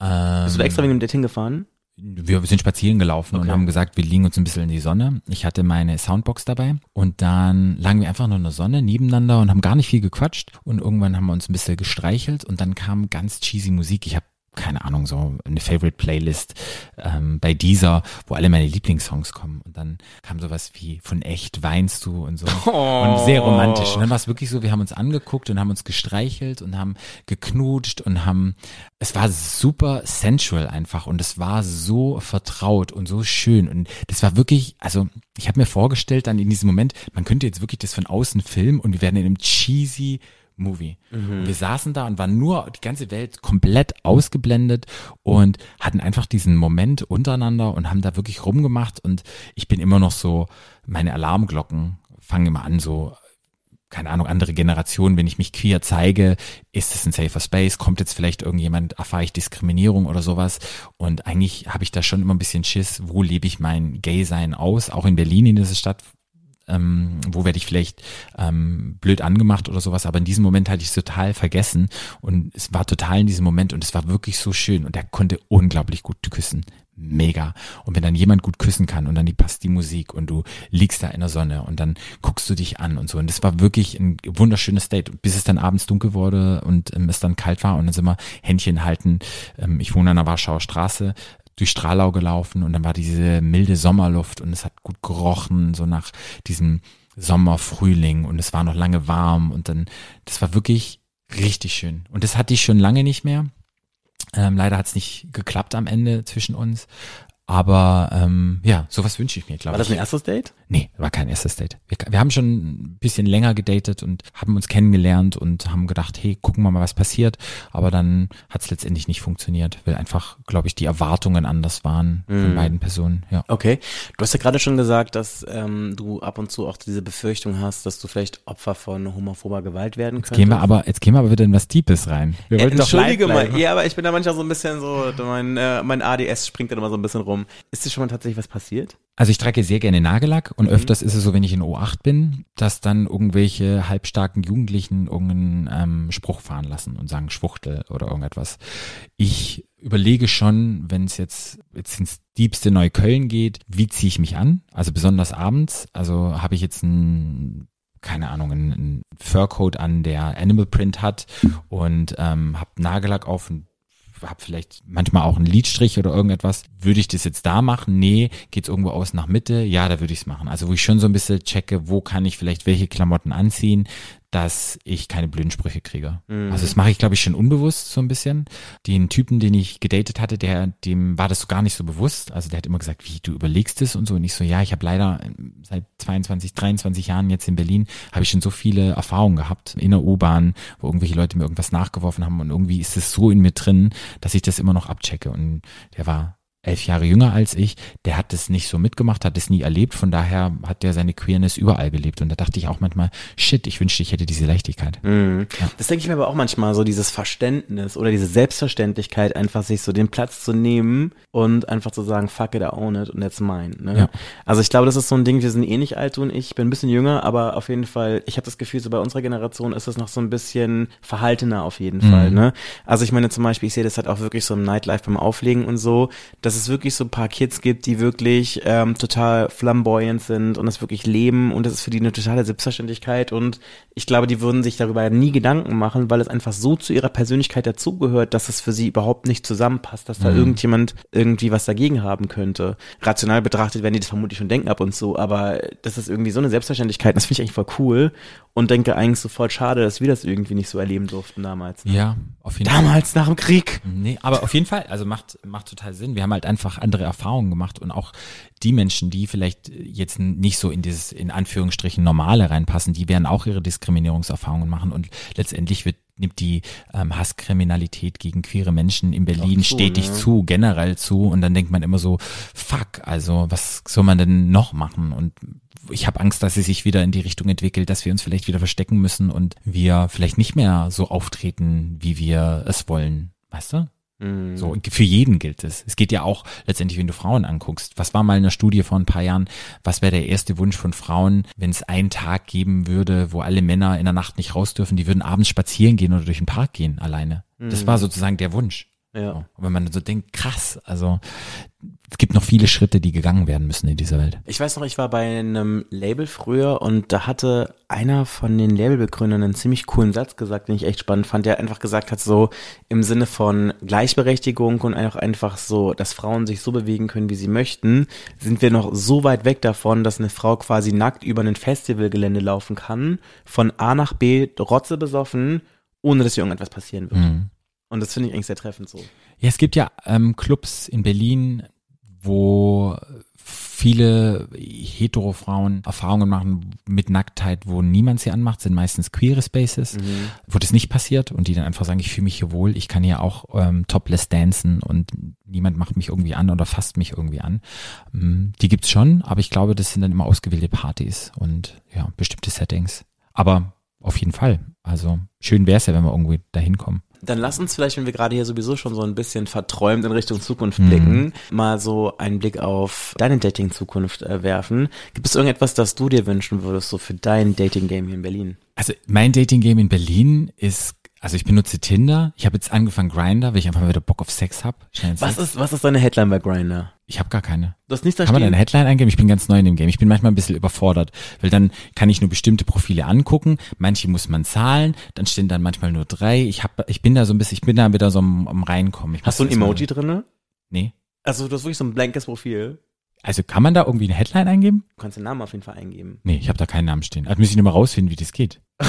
Ähm,
Bist du extra wegen dem Date hingefahren?
Wir sind spazieren gelaufen und
Okay.
haben gesagt, wir liegen uns ein bisschen in die Sonne. Ich hatte meine Soundbox dabei und dann lagen wir einfach nur in der Sonne nebeneinander und haben gar nicht viel gequatscht und irgendwann haben wir uns ein bisschen gestreichelt und dann kam ganz cheesy Musik. Ich habe keine Ahnung, so eine Favorite Playlist ähm, bei dieser, wo alle meine Lieblingssongs kommen. Und dann kam sowas wie von echt weinst du und so. Und sehr romantisch. Und dann war es wirklich so, wir haben uns angeguckt und haben uns gestreichelt und haben geknutscht und haben, es war super sensual einfach und es war so vertraut und so schön. Und das war wirklich, also ich habe mir vorgestellt dann in diesem Moment, man könnte jetzt wirklich das von außen filmen und wir werden in einem cheesy Movie. Und wir saßen da und waren nur die ganze Welt komplett ausgeblendet und hatten einfach diesen Moment untereinander und haben da wirklich rumgemacht und ich bin immer noch so, meine Alarmglocken fangen immer an, so keine Ahnung, andere Generationen, wenn ich mich queer zeige, ist es ein safer Space? Kommt jetzt vielleicht irgendjemand, erfahre ich Diskriminierung oder sowas? Und eigentlich habe ich da schon immer ein bisschen Schiss, wo lebe ich mein Gay-Sein aus? Auch in Berlin, in dieser Stadt, ähm, wo werde ich vielleicht ähm, blöd angemacht oder sowas, aber in diesem Moment hatte ich es total vergessen und es war total in diesem Moment und es war wirklich so schön und er konnte unglaublich gut küssen. Mega. Und wenn dann jemand gut küssen kann und dann die passt die Musik und du liegst da in der Sonne und dann guckst du dich an und so. Und das war wirklich ein wunderschönes Date, bis es dann abends dunkel wurde und ähm, es dann kalt war und dann sind wir Händchen halten. Ähm, ich wohne an der Warschauer Straße durch Stralau gelaufen und dann war diese milde Sommerluft und es hat gut gerochen, so nach diesem Sommer, Frühling und es war noch lange warm und dann, das war wirklich richtig schön. Und das hatte ich schon lange nicht mehr. Ähm, leider hat es nicht geklappt am Ende zwischen uns. Aber ähm, ja, sowas wünsche ich mir, glaube
War
ich.
das ein erstes Date?
Nee, war kein erstes Date. Wir, wir haben schon ein bisschen länger gedatet und haben uns kennengelernt und haben gedacht, hey, gucken wir mal, was passiert. Aber dann hat es letztendlich nicht funktioniert, weil einfach, glaube ich, die Erwartungen anders waren von beiden Personen. Ja.
Okay. Du hast ja gerade schon gesagt, dass ähm, du ab und zu auch diese Befürchtung hast, dass du vielleicht Opfer von homophober Gewalt werden könntest.
Gehen wir aber, jetzt gehen wir aber wieder in was Deepes rein. Wir wollten doch
Entschuldige
live
mal, ja, aber ich bin da manchmal so ein bisschen so, mein, äh, mein ADS springt dann immer so ein bisschen rum. Ist dir schon mal tatsächlich was passiert?
Also ich trage sehr gerne Nagellack und öfters ist es so, wenn ich in O8 bin, dass dann irgendwelche halbstarken Jugendlichen irgendeinen ähm, Spruch fahren lassen und sagen Schwuchtel oder irgendetwas. Ich überlege schon, wenn es jetzt, jetzt ins diebste Neukölln geht, wie ziehe ich mich an? Also besonders abends. Also habe ich jetzt ein keine Ahnung, ein, ein Furcoat an, der Animal Print hat und ähm, hab Nagellack auf und hab vielleicht manchmal auch einen Lidstrich oder irgendetwas. Würde ich das jetzt da machen? Nee. Geht's irgendwo aus nach Mitte? Ja, da würde ich's machen. Also wo ich schon so ein bisschen checke, wo kann ich vielleicht welche Klamotten anziehen, dass ich keine blöden Sprüche kriege. Also das mache ich, glaube ich, schon unbewusst so ein bisschen. Den Typen, den ich gedatet hatte, der, dem war das so gar nicht so bewusst. Also der hat immer gesagt, wie, du überlegst es und so. Und ich so, ja, ich habe leider seit 22, 23 Jahren jetzt in Berlin, habe ich schon so viele Erfahrungen gehabt in der U-Bahn, wo irgendwelche Leute mir irgendwas nachgeworfen haben und irgendwie ist es so in mir drin, dass ich das immer noch abchecke. Und der war elf Jahre jünger als ich, der hat das nicht so mitgemacht, hat das nie erlebt, von daher hat der seine Queerness überall gelebt und da dachte ich auch manchmal, shit, ich wünschte, ich hätte diese Leichtigkeit.
Das denke ich mir aber auch manchmal, so dieses Verständnis oder diese Selbstverständlichkeit, einfach sich so den Platz zu nehmen und einfach zu sagen, fuck it, I own it und that's mine. Ne?
Ja.
Also ich glaube, das ist so ein Ding, wir sind eh nicht alt, du und ich, ich bin ein bisschen jünger, aber auf jeden Fall, ich habe das Gefühl, so bei unserer Generation ist das noch so ein bisschen verhaltener auf jeden Fall. Ne? Also ich meine zum Beispiel, ich sehe das halt auch wirklich so im Nightlife beim Auflegen und so, dass es wirklich so ein paar Kids gibt, die wirklich ähm, total flamboyant sind und das wirklich leben und das ist für die eine totale Selbstverständlichkeit und ich glaube, die würden sich darüber nie Gedanken machen, weil es einfach so zu ihrer Persönlichkeit dazugehört, dass es für sie überhaupt nicht zusammenpasst, dass da irgendjemand irgendwie was dagegen haben könnte. Rational betrachtet werden die das vermutlich schon denken ab und zu, aber das ist irgendwie so eine Selbstverständlichkeit, das finde ich eigentlich voll cool und denke eigentlich so voll schade, dass wir das irgendwie nicht so erleben durften damals. ne?
Ja, jeden Fall.
Damals nach dem Krieg.
Nee, aber auf jeden Fall, also macht, macht total Sinn. Wir haben halt einfach andere Erfahrungen gemacht und auch die Menschen, die vielleicht jetzt nicht so in dieses, in Anführungsstrichen, normale reinpassen, die werden auch ihre Diskriminierungserfahrungen machen und letztendlich wird nimmt die ähm, Hasskriminalität gegen queere Menschen in Berlin
zu,
stetig
ne?
zu, generell zu und dann denkt man immer so, fuck, also was soll man denn noch machen und ich habe Angst, dass sie sich wieder in die Richtung entwickelt, dass wir uns vielleicht wieder verstecken müssen und wir vielleicht nicht mehr so auftreten, wie wir es wollen. Weißt du?
Mhm.
So, für jeden gilt es. Es geht ja auch letztendlich, wenn du Frauen anguckst. Was war mal in einer Studie vor ein paar Jahren? Was wäre der erste Wunsch von Frauen, wenn es einen Tag geben würde, wo alle Männer in der Nacht nicht raus dürfen? Die würden abends spazieren gehen oder durch den Park gehen alleine. Das war sozusagen der Wunsch.
Ja.
Und wenn man so denkt, krass, also es gibt noch viele Schritte, die gegangen werden müssen in dieser Welt.
Ich weiß noch, ich war bei einem Label früher und da hatte einer von den Labelbegründern einen ziemlich coolen Satz gesagt, den ich echt spannend fand, der einfach gesagt hat, so im Sinne von Gleichberechtigung und einfach einfach so, dass Frauen sich so bewegen können, wie sie möchten, sind wir noch so weit weg davon, dass eine Frau quasi nackt über ein Festivalgelände laufen kann, von A nach B, rotze besoffen, ohne dass ihr irgendetwas passieren wird.
Mhm.
Und das finde ich eigentlich sehr treffend so.
Ja, es gibt ja ähm, Clubs in Berlin, wo viele hetero Frauen Erfahrungen machen mit Nacktheit, wo niemand sie anmacht, sind meistens queere Spaces, wo das nicht passiert und die dann einfach sagen, ich fühle mich hier wohl, ich kann hier auch ähm, topless dancen und niemand macht mich irgendwie an oder fasst mich irgendwie an. Ähm, die gibt's schon, aber ich glaube, das sind dann immer ausgewählte Partys und ja, bestimmte Settings. Aber auf jeden Fall. Also schön wäre es ja, wenn wir irgendwie dahin kommen.
Dann lass uns vielleicht, wenn wir gerade hier sowieso schon so ein bisschen verträumt in Richtung Zukunft
Mhm.
blicken, mal so einen Blick auf deine Dating-Zukunft äh, werfen. Gibt es irgendetwas, das du dir wünschen würdest, so für dein Dating-Game hier in Berlin?
Also mein Dating-Game in Berlin ist, also ich benutze Tinder. Ich habe jetzt angefangen Grinder, weil ich einfach mal wieder Bock auf Sex hab. Schnell
Was
Sex.
ist, was ist deine Headline bei Grindr?
Ich habe gar keine.
Du hast nichts da
Kann man eine Headline eingeben? Ich bin ganz neu in dem Game. Ich bin manchmal ein bisschen überfordert, weil dann kann ich nur bestimmte Profile angucken. Manche muss man zahlen, dann stehen dann manchmal nur drei. Ich hab, ich bin da so ein bisschen, ich bin da wieder so am, am reinkommen. Ich
Hast du ein Emoji drinne?
Nee.
Also du hast wirklich so ein blankes Profil.
Also kann man da irgendwie eine Headline eingeben?
Du kannst den Namen auf jeden Fall eingeben.
Nee, ich habe da keinen Namen stehen. Also muss ich nur mal rausfinden, wie das geht.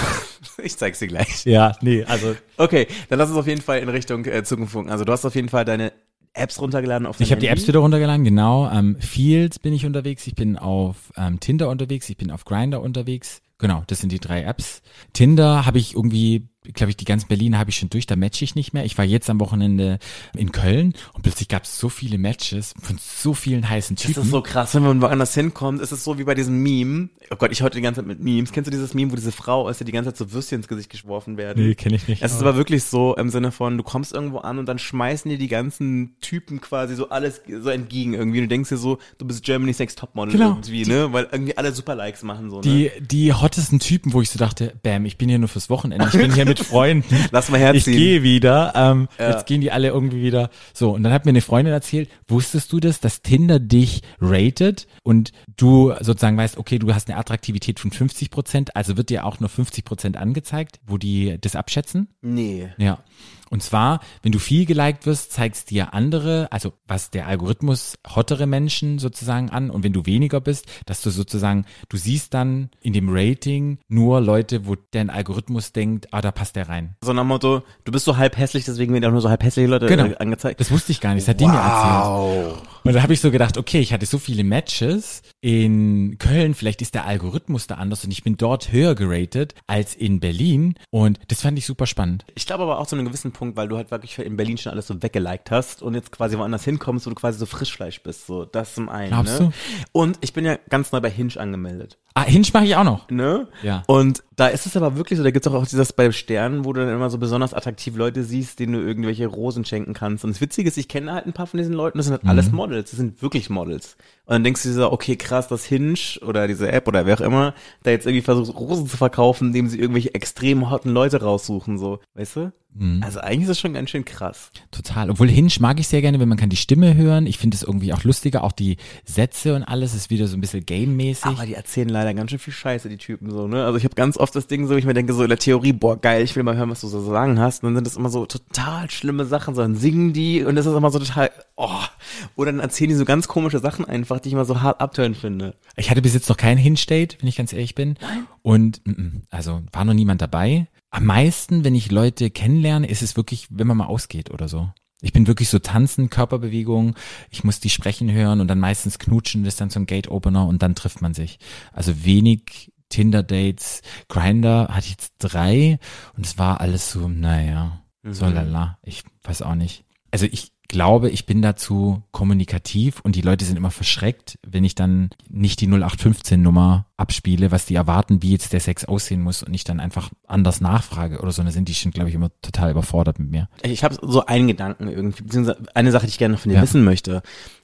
Ich zeig's dir gleich.
Ja, nee, also
Okay, dann lass uns auf jeden Fall in Richtung äh, Zukunft gucken. Also du hast auf jeden Fall deine Apps runtergeladen auf
Ich habe die. Apps wieder runtergeladen, genau. Ähm, Fields bin ich unterwegs, ich bin auf ähm, Tinder unterwegs, ich bin auf Grinder unterwegs. Genau, das sind die drei Apps. Tinder habe ich irgendwie, glaube ich, die ganzen Berlin habe ich schon durch, da matche ich nicht mehr. Ich war jetzt am Wochenende in Köln und plötzlich gab es so viele Matches von so vielen heißen
Das
Typen.
ist so krass, wenn man woanders hinkommt, ist es so wie bei diesem Meme. Oh Gott, ich heute die ganze Zeit mit Memes. Kennst du dieses Meme, wo diese Frau ist, die die ganze Zeit so Würstchen ins Gesicht geschworfen werden?
nee, kenne ich nicht.
Es ist aber wirklich so im Sinne von, du kommst irgendwo an und dann schmeißen dir die ganzen Typen quasi so alles so entgegen irgendwie. Du denkst dir so, du bist Germany's Next Topmodel
Genau.
irgendwie, ne? Weil irgendwie alle super Likes machen so, ne?
die, die hottesten Typen, wo ich so dachte, bam, ich bin hier nur fürs Wochenende, ich bin hier mit Freunden.
Lass mal
Ich
herziehen.
gehe wieder. Ähm,
Ja.
Jetzt gehen die alle irgendwie wieder. So, und dann hat mir eine Freundin erzählt, wusstest du das, dass Tinder dich ratet und du sozusagen weißt, okay, du hast eine Attraktivität von 50 Prozent, also wird dir auch nur 50 Prozent angezeigt, wo die das abschätzen?
Nee.
Ja. Und zwar, wenn du viel geliked wirst, zeigst dir andere, also was der Algorithmus hottere Menschen sozusagen an und wenn du weniger bist, dass du sozusagen, du siehst dann in dem Rating nur Leute, wo dein Algorithmus denkt, ah, da passt der rein.
So nach dem Motto, du bist so halb hässlich, deswegen werden auch nur so halb hässliche Leute
Genau.
äh, angezeigt.
Das wusste ich gar nicht, das hat die mir erzählt.
Wow.
Und da habe ich so gedacht, okay, ich hatte so viele Matches in Köln, vielleicht ist der Algorithmus da anders und ich bin dort höher geratet als in Berlin und das fand ich super spannend.
Ich glaube aber auch zu einem gewissen Punkt, weil du halt wirklich in Berlin schon alles so weggeliked hast und jetzt quasi woanders hinkommst, wo du quasi so Frischfleisch bist. So, das zum einen.
Glaubst
ne? Und ich bin ja ganz neu bei Hinge angemeldet.
Ah, Hinge mache ich auch noch.
Ne?
Ja.
Und da ist es aber wirklich so, da gibt's auch, auch dieses bei Sternen, wo du dann immer so besonders attraktive Leute siehst, denen du irgendwelche Rosen schenken kannst. Und das Witzige ist, ich kenne halt ein paar von diesen Leuten, das sind halt alles Models, das sind wirklich Models. Und dann denkst du dir so, okay, krass, das Hinge oder diese App oder wer auch immer, da jetzt irgendwie versucht, Rosen zu verkaufen, indem sie irgendwelche extrem hotten Leute raussuchen, so, weißt du? Also eigentlich ist das schon ganz schön krass.
Total. Obwohl Hinge mag ich sehr gerne, wenn man kann die Stimme hören. Ich finde es irgendwie auch lustiger. Auch die Sätze und alles ist wieder so ein bisschen game-mäßig.
Aber die erzählen leider ganz schön viel Scheiße, die Typen so, ne? Also ich habe ganz oft das Ding so, ich mir denke so in der Theorie, boah, geil, ich will mal hören, was du so sagen hast. Und dann sind das immer so total schlimme Sachen, so dann singen die und das ist immer so total, oh. Oder dann erzählen die so ganz komische Sachen einfach, die ich immer so hart abtören finde.
Ich hatte bis jetzt noch kein Hinge-Date, wenn ich ganz ehrlich bin. Und mm, mm, also war noch niemand dabei. Am meisten, wenn ich Leute kennenlerne, ist es wirklich, wenn man mal ausgeht oder so. Ich bin wirklich so tanzen, Körperbewegung, ich muss die sprechen hören und dann meistens knutschen, das ist dann so ein Gate-Opener und dann trifft man sich. Also wenig Tinder-Dates, Grinder hatte ich jetzt drei und es war alles so, naja, so lala, ich weiß auch nicht. Also ich glaube, ich bin dazu kommunikativ und die Leute sind immer verschreckt, wenn ich dann nicht die 0815 Nummer abspiele, was die erwarten, wie jetzt der Sex aussehen muss und ich dann einfach anders nachfrage oder so, dann sind die schon, glaube ich, immer total überfordert mit mir.
Ich habe so einen Gedanken irgendwie, beziehungsweise eine Sache, die ich gerne noch von dir
Ja.
wissen möchte.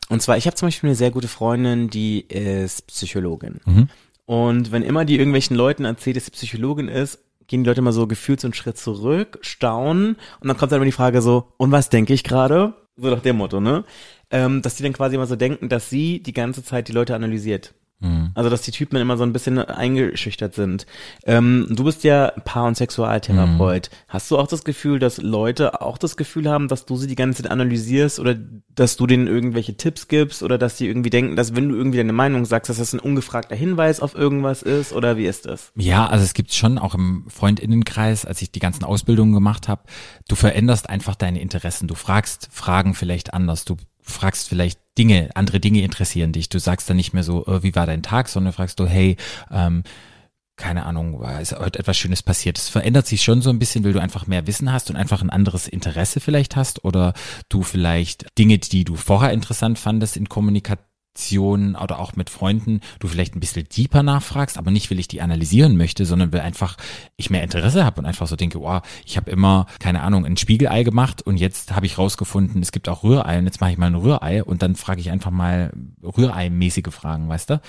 Und zwar, ich habe zum Beispiel eine sehr gute Freundin, die ist Psychologin.
Mhm.
Und wenn immer die irgendwelchen Leuten erzählt, dass sie Psychologin ist, gehen die Leute immer so gefühlt so einen Schritt zurück, staunen und dann kommt dann immer die Frage so, und was denke ich gerade? So nach dem Motto, ne? Ähm, dass die dann quasi immer so denken, dass sie die ganze Zeit die Leute analysiert.
Mhm.
Also, dass die Typen immer so ein bisschen eingeschüchtert sind. Ähm, du bist ja Paar- und Sexualtherapeut. Hast du auch das Gefühl, dass Leute auch das Gefühl haben, dass du sie die ganze Zeit analysierst oder dass du denen irgendwelche Tipps gibst oder dass die irgendwie denken, dass wenn du irgendwie deine Meinung sagst, dass das ein ungefragter Hinweis auf irgendwas ist oder wie ist das?
Ja, also es gibt schon auch im Freundinnenkreis, als ich die ganzen Ausbildungen gemacht habe, du veränderst einfach deine Interessen. Du fragst Fragen vielleicht anders. Du fragst vielleicht Dinge, andere Dinge interessieren dich. Du sagst dann nicht mehr so, äh, wie war dein Tag, sondern fragst du, hey, ähm, keine Ahnung, ist heute etwas Schönes passiert. Es verändert sich schon so ein bisschen, weil du einfach mehr Wissen hast und einfach ein anderes Interesse vielleicht hast oder du vielleicht Dinge, die du vorher interessant fandest in Kommunikation oder auch mit Freunden, du vielleicht ein bisschen deeper nachfragst, aber nicht, weil ich die analysieren möchte, sondern weil einfach ich mehr Interesse habe und einfach so denke, wow, ich habe immer, keine Ahnung, ein Spiegelei gemacht und jetzt habe ich rausgefunden, es gibt auch Rührei und jetzt mache ich mal ein Rührei und dann frage ich einfach mal Rührei-mäßige Fragen, weißt du?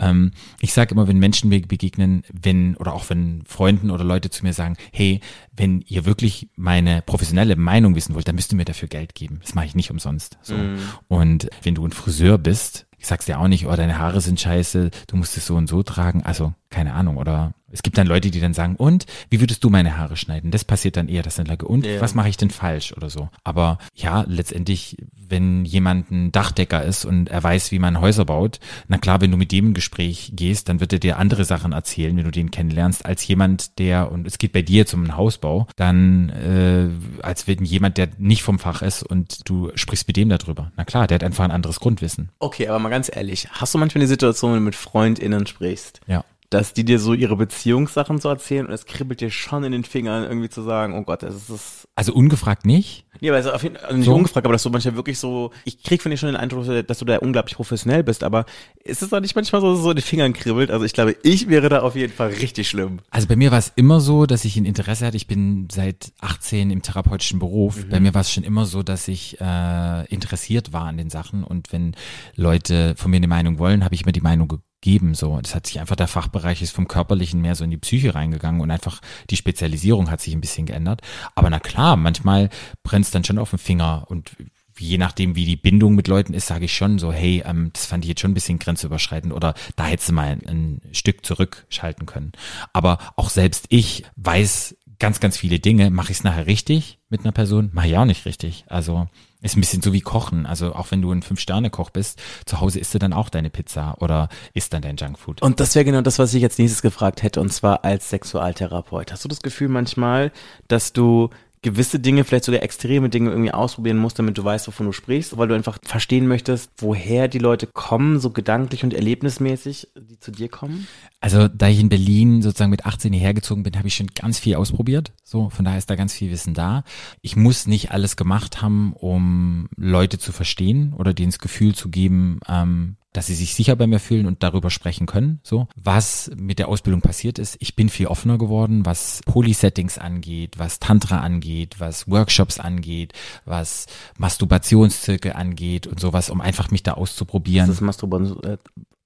Ähm, ich sage immer, wenn Menschen mir begegnen, wenn, oder auch wenn Freunden oder Leute zu mir sagen, hey, wenn ihr wirklich meine professionelle Meinung wissen wollt, dann müsst ihr mir dafür Geld geben. Das mache ich nicht umsonst. So. Und wenn du ein Friseur bist, ich sag's dir auch nicht, oh, deine Haare sind scheiße, du musst es so und so tragen. Also, keine Ahnung. Oder es gibt dann Leute, die dann sagen, und wie würdest du meine Haare schneiden? Das passiert dann eher, dass dann Leute, und
Ja.
was mache ich denn falsch oder so. Aber ja, letztendlich, wenn jemand ein Dachdecker ist und er weiß, wie man Häuser baut, na klar, wenn du mit dem Gespräch gehst, dann wird er dir andere Sachen erzählen, wenn du den kennenlernst, als jemand, der, und es geht bei dir jetzt um einen Hausbau, dann äh, als wenn jemand, der nicht vom Fach ist und du sprichst mit dem darüber. Na klar, der hat einfach ein anderes Grundwissen.
Okay, aber mal ganz ehrlich, hast du manchmal die Situation, wenn du mit FreundInnen sprichst,
Ja.
Dass die dir so ihre Beziehungssachen so erzählen und es kribbelt dir schon in den Fingern irgendwie zu sagen, oh Gott, das ist das.
Also ungefragt nicht.
Nee, aber also auf jeden Fall nicht
So?
ungefragt, aber dass du manchmal wirklich so, ich krieg von dir schon den Eindruck, dass du da unglaublich professionell bist, aber ist es da nicht manchmal so, so in den Fingern kribbelt? Also ich glaube, ich wäre da auf jeden Fall richtig schlimm.
Also bei mir war es immer so, dass ich ein Interesse hatte. Ich bin seit 18 im therapeutischen Beruf. Bei mir war es schon immer so, dass ich äh, interessiert war an den Sachen und wenn Leute von mir eine Meinung wollen, habe ich immer die Meinung gegeben. So, das hat sich einfach der Fachbereich ist vom körperlichen mehr so in die Psyche reingegangen und einfach die Spezialisierung hat sich ein bisschen geändert. Aber na klar, manchmal brennt es dann schon auf den Finger und je nachdem, wie die Bindung mit Leuten ist, sage ich schon so, hey, ähm, das fand ich jetzt schon ein bisschen grenzüberschreitend oder da hättest du mal ein, ein Stück zurückschalten können. Aber auch selbst ich weiß ganz, ganz viele Dinge. Mache ich es nachher richtig mit einer Person? Mache ich auch nicht richtig. Also ist ein bisschen so wie Kochen. Also auch wenn du ein Fünf-Sterne-Koch bist, zu Hause isst du dann auch deine Pizza oder isst dann dein Junkfood.
Und das wäre genau das, was ich jetzt nächstes gefragt hätte, und zwar als Sexualtherapeut. Hast du das Gefühl manchmal, dass du gewisse Dinge, vielleicht sogar extreme Dinge irgendwie ausprobieren musst, damit du weißt, wovon du sprichst, weil du einfach verstehen möchtest, woher die Leute kommen, so gedanklich und erlebnismäßig, die zu dir kommen?
Also da ich in Berlin sozusagen mit 18 hierher bin, habe ich schon ganz viel ausprobiert. So, von daher ist da ganz viel Wissen da. Ich muss nicht alles gemacht haben, um Leute zu verstehen oder denen das Gefühl zu geben, ähm, dass sie sich sicher bei mir fühlen und darüber sprechen können. So, was mit der Ausbildung passiert ist, ich bin viel offener geworden, was Poly-Settings angeht, was Tantra angeht, was Workshops angeht, was Masturbationszirkel angeht und sowas, um einfach mich da auszuprobieren.
Das ist äh,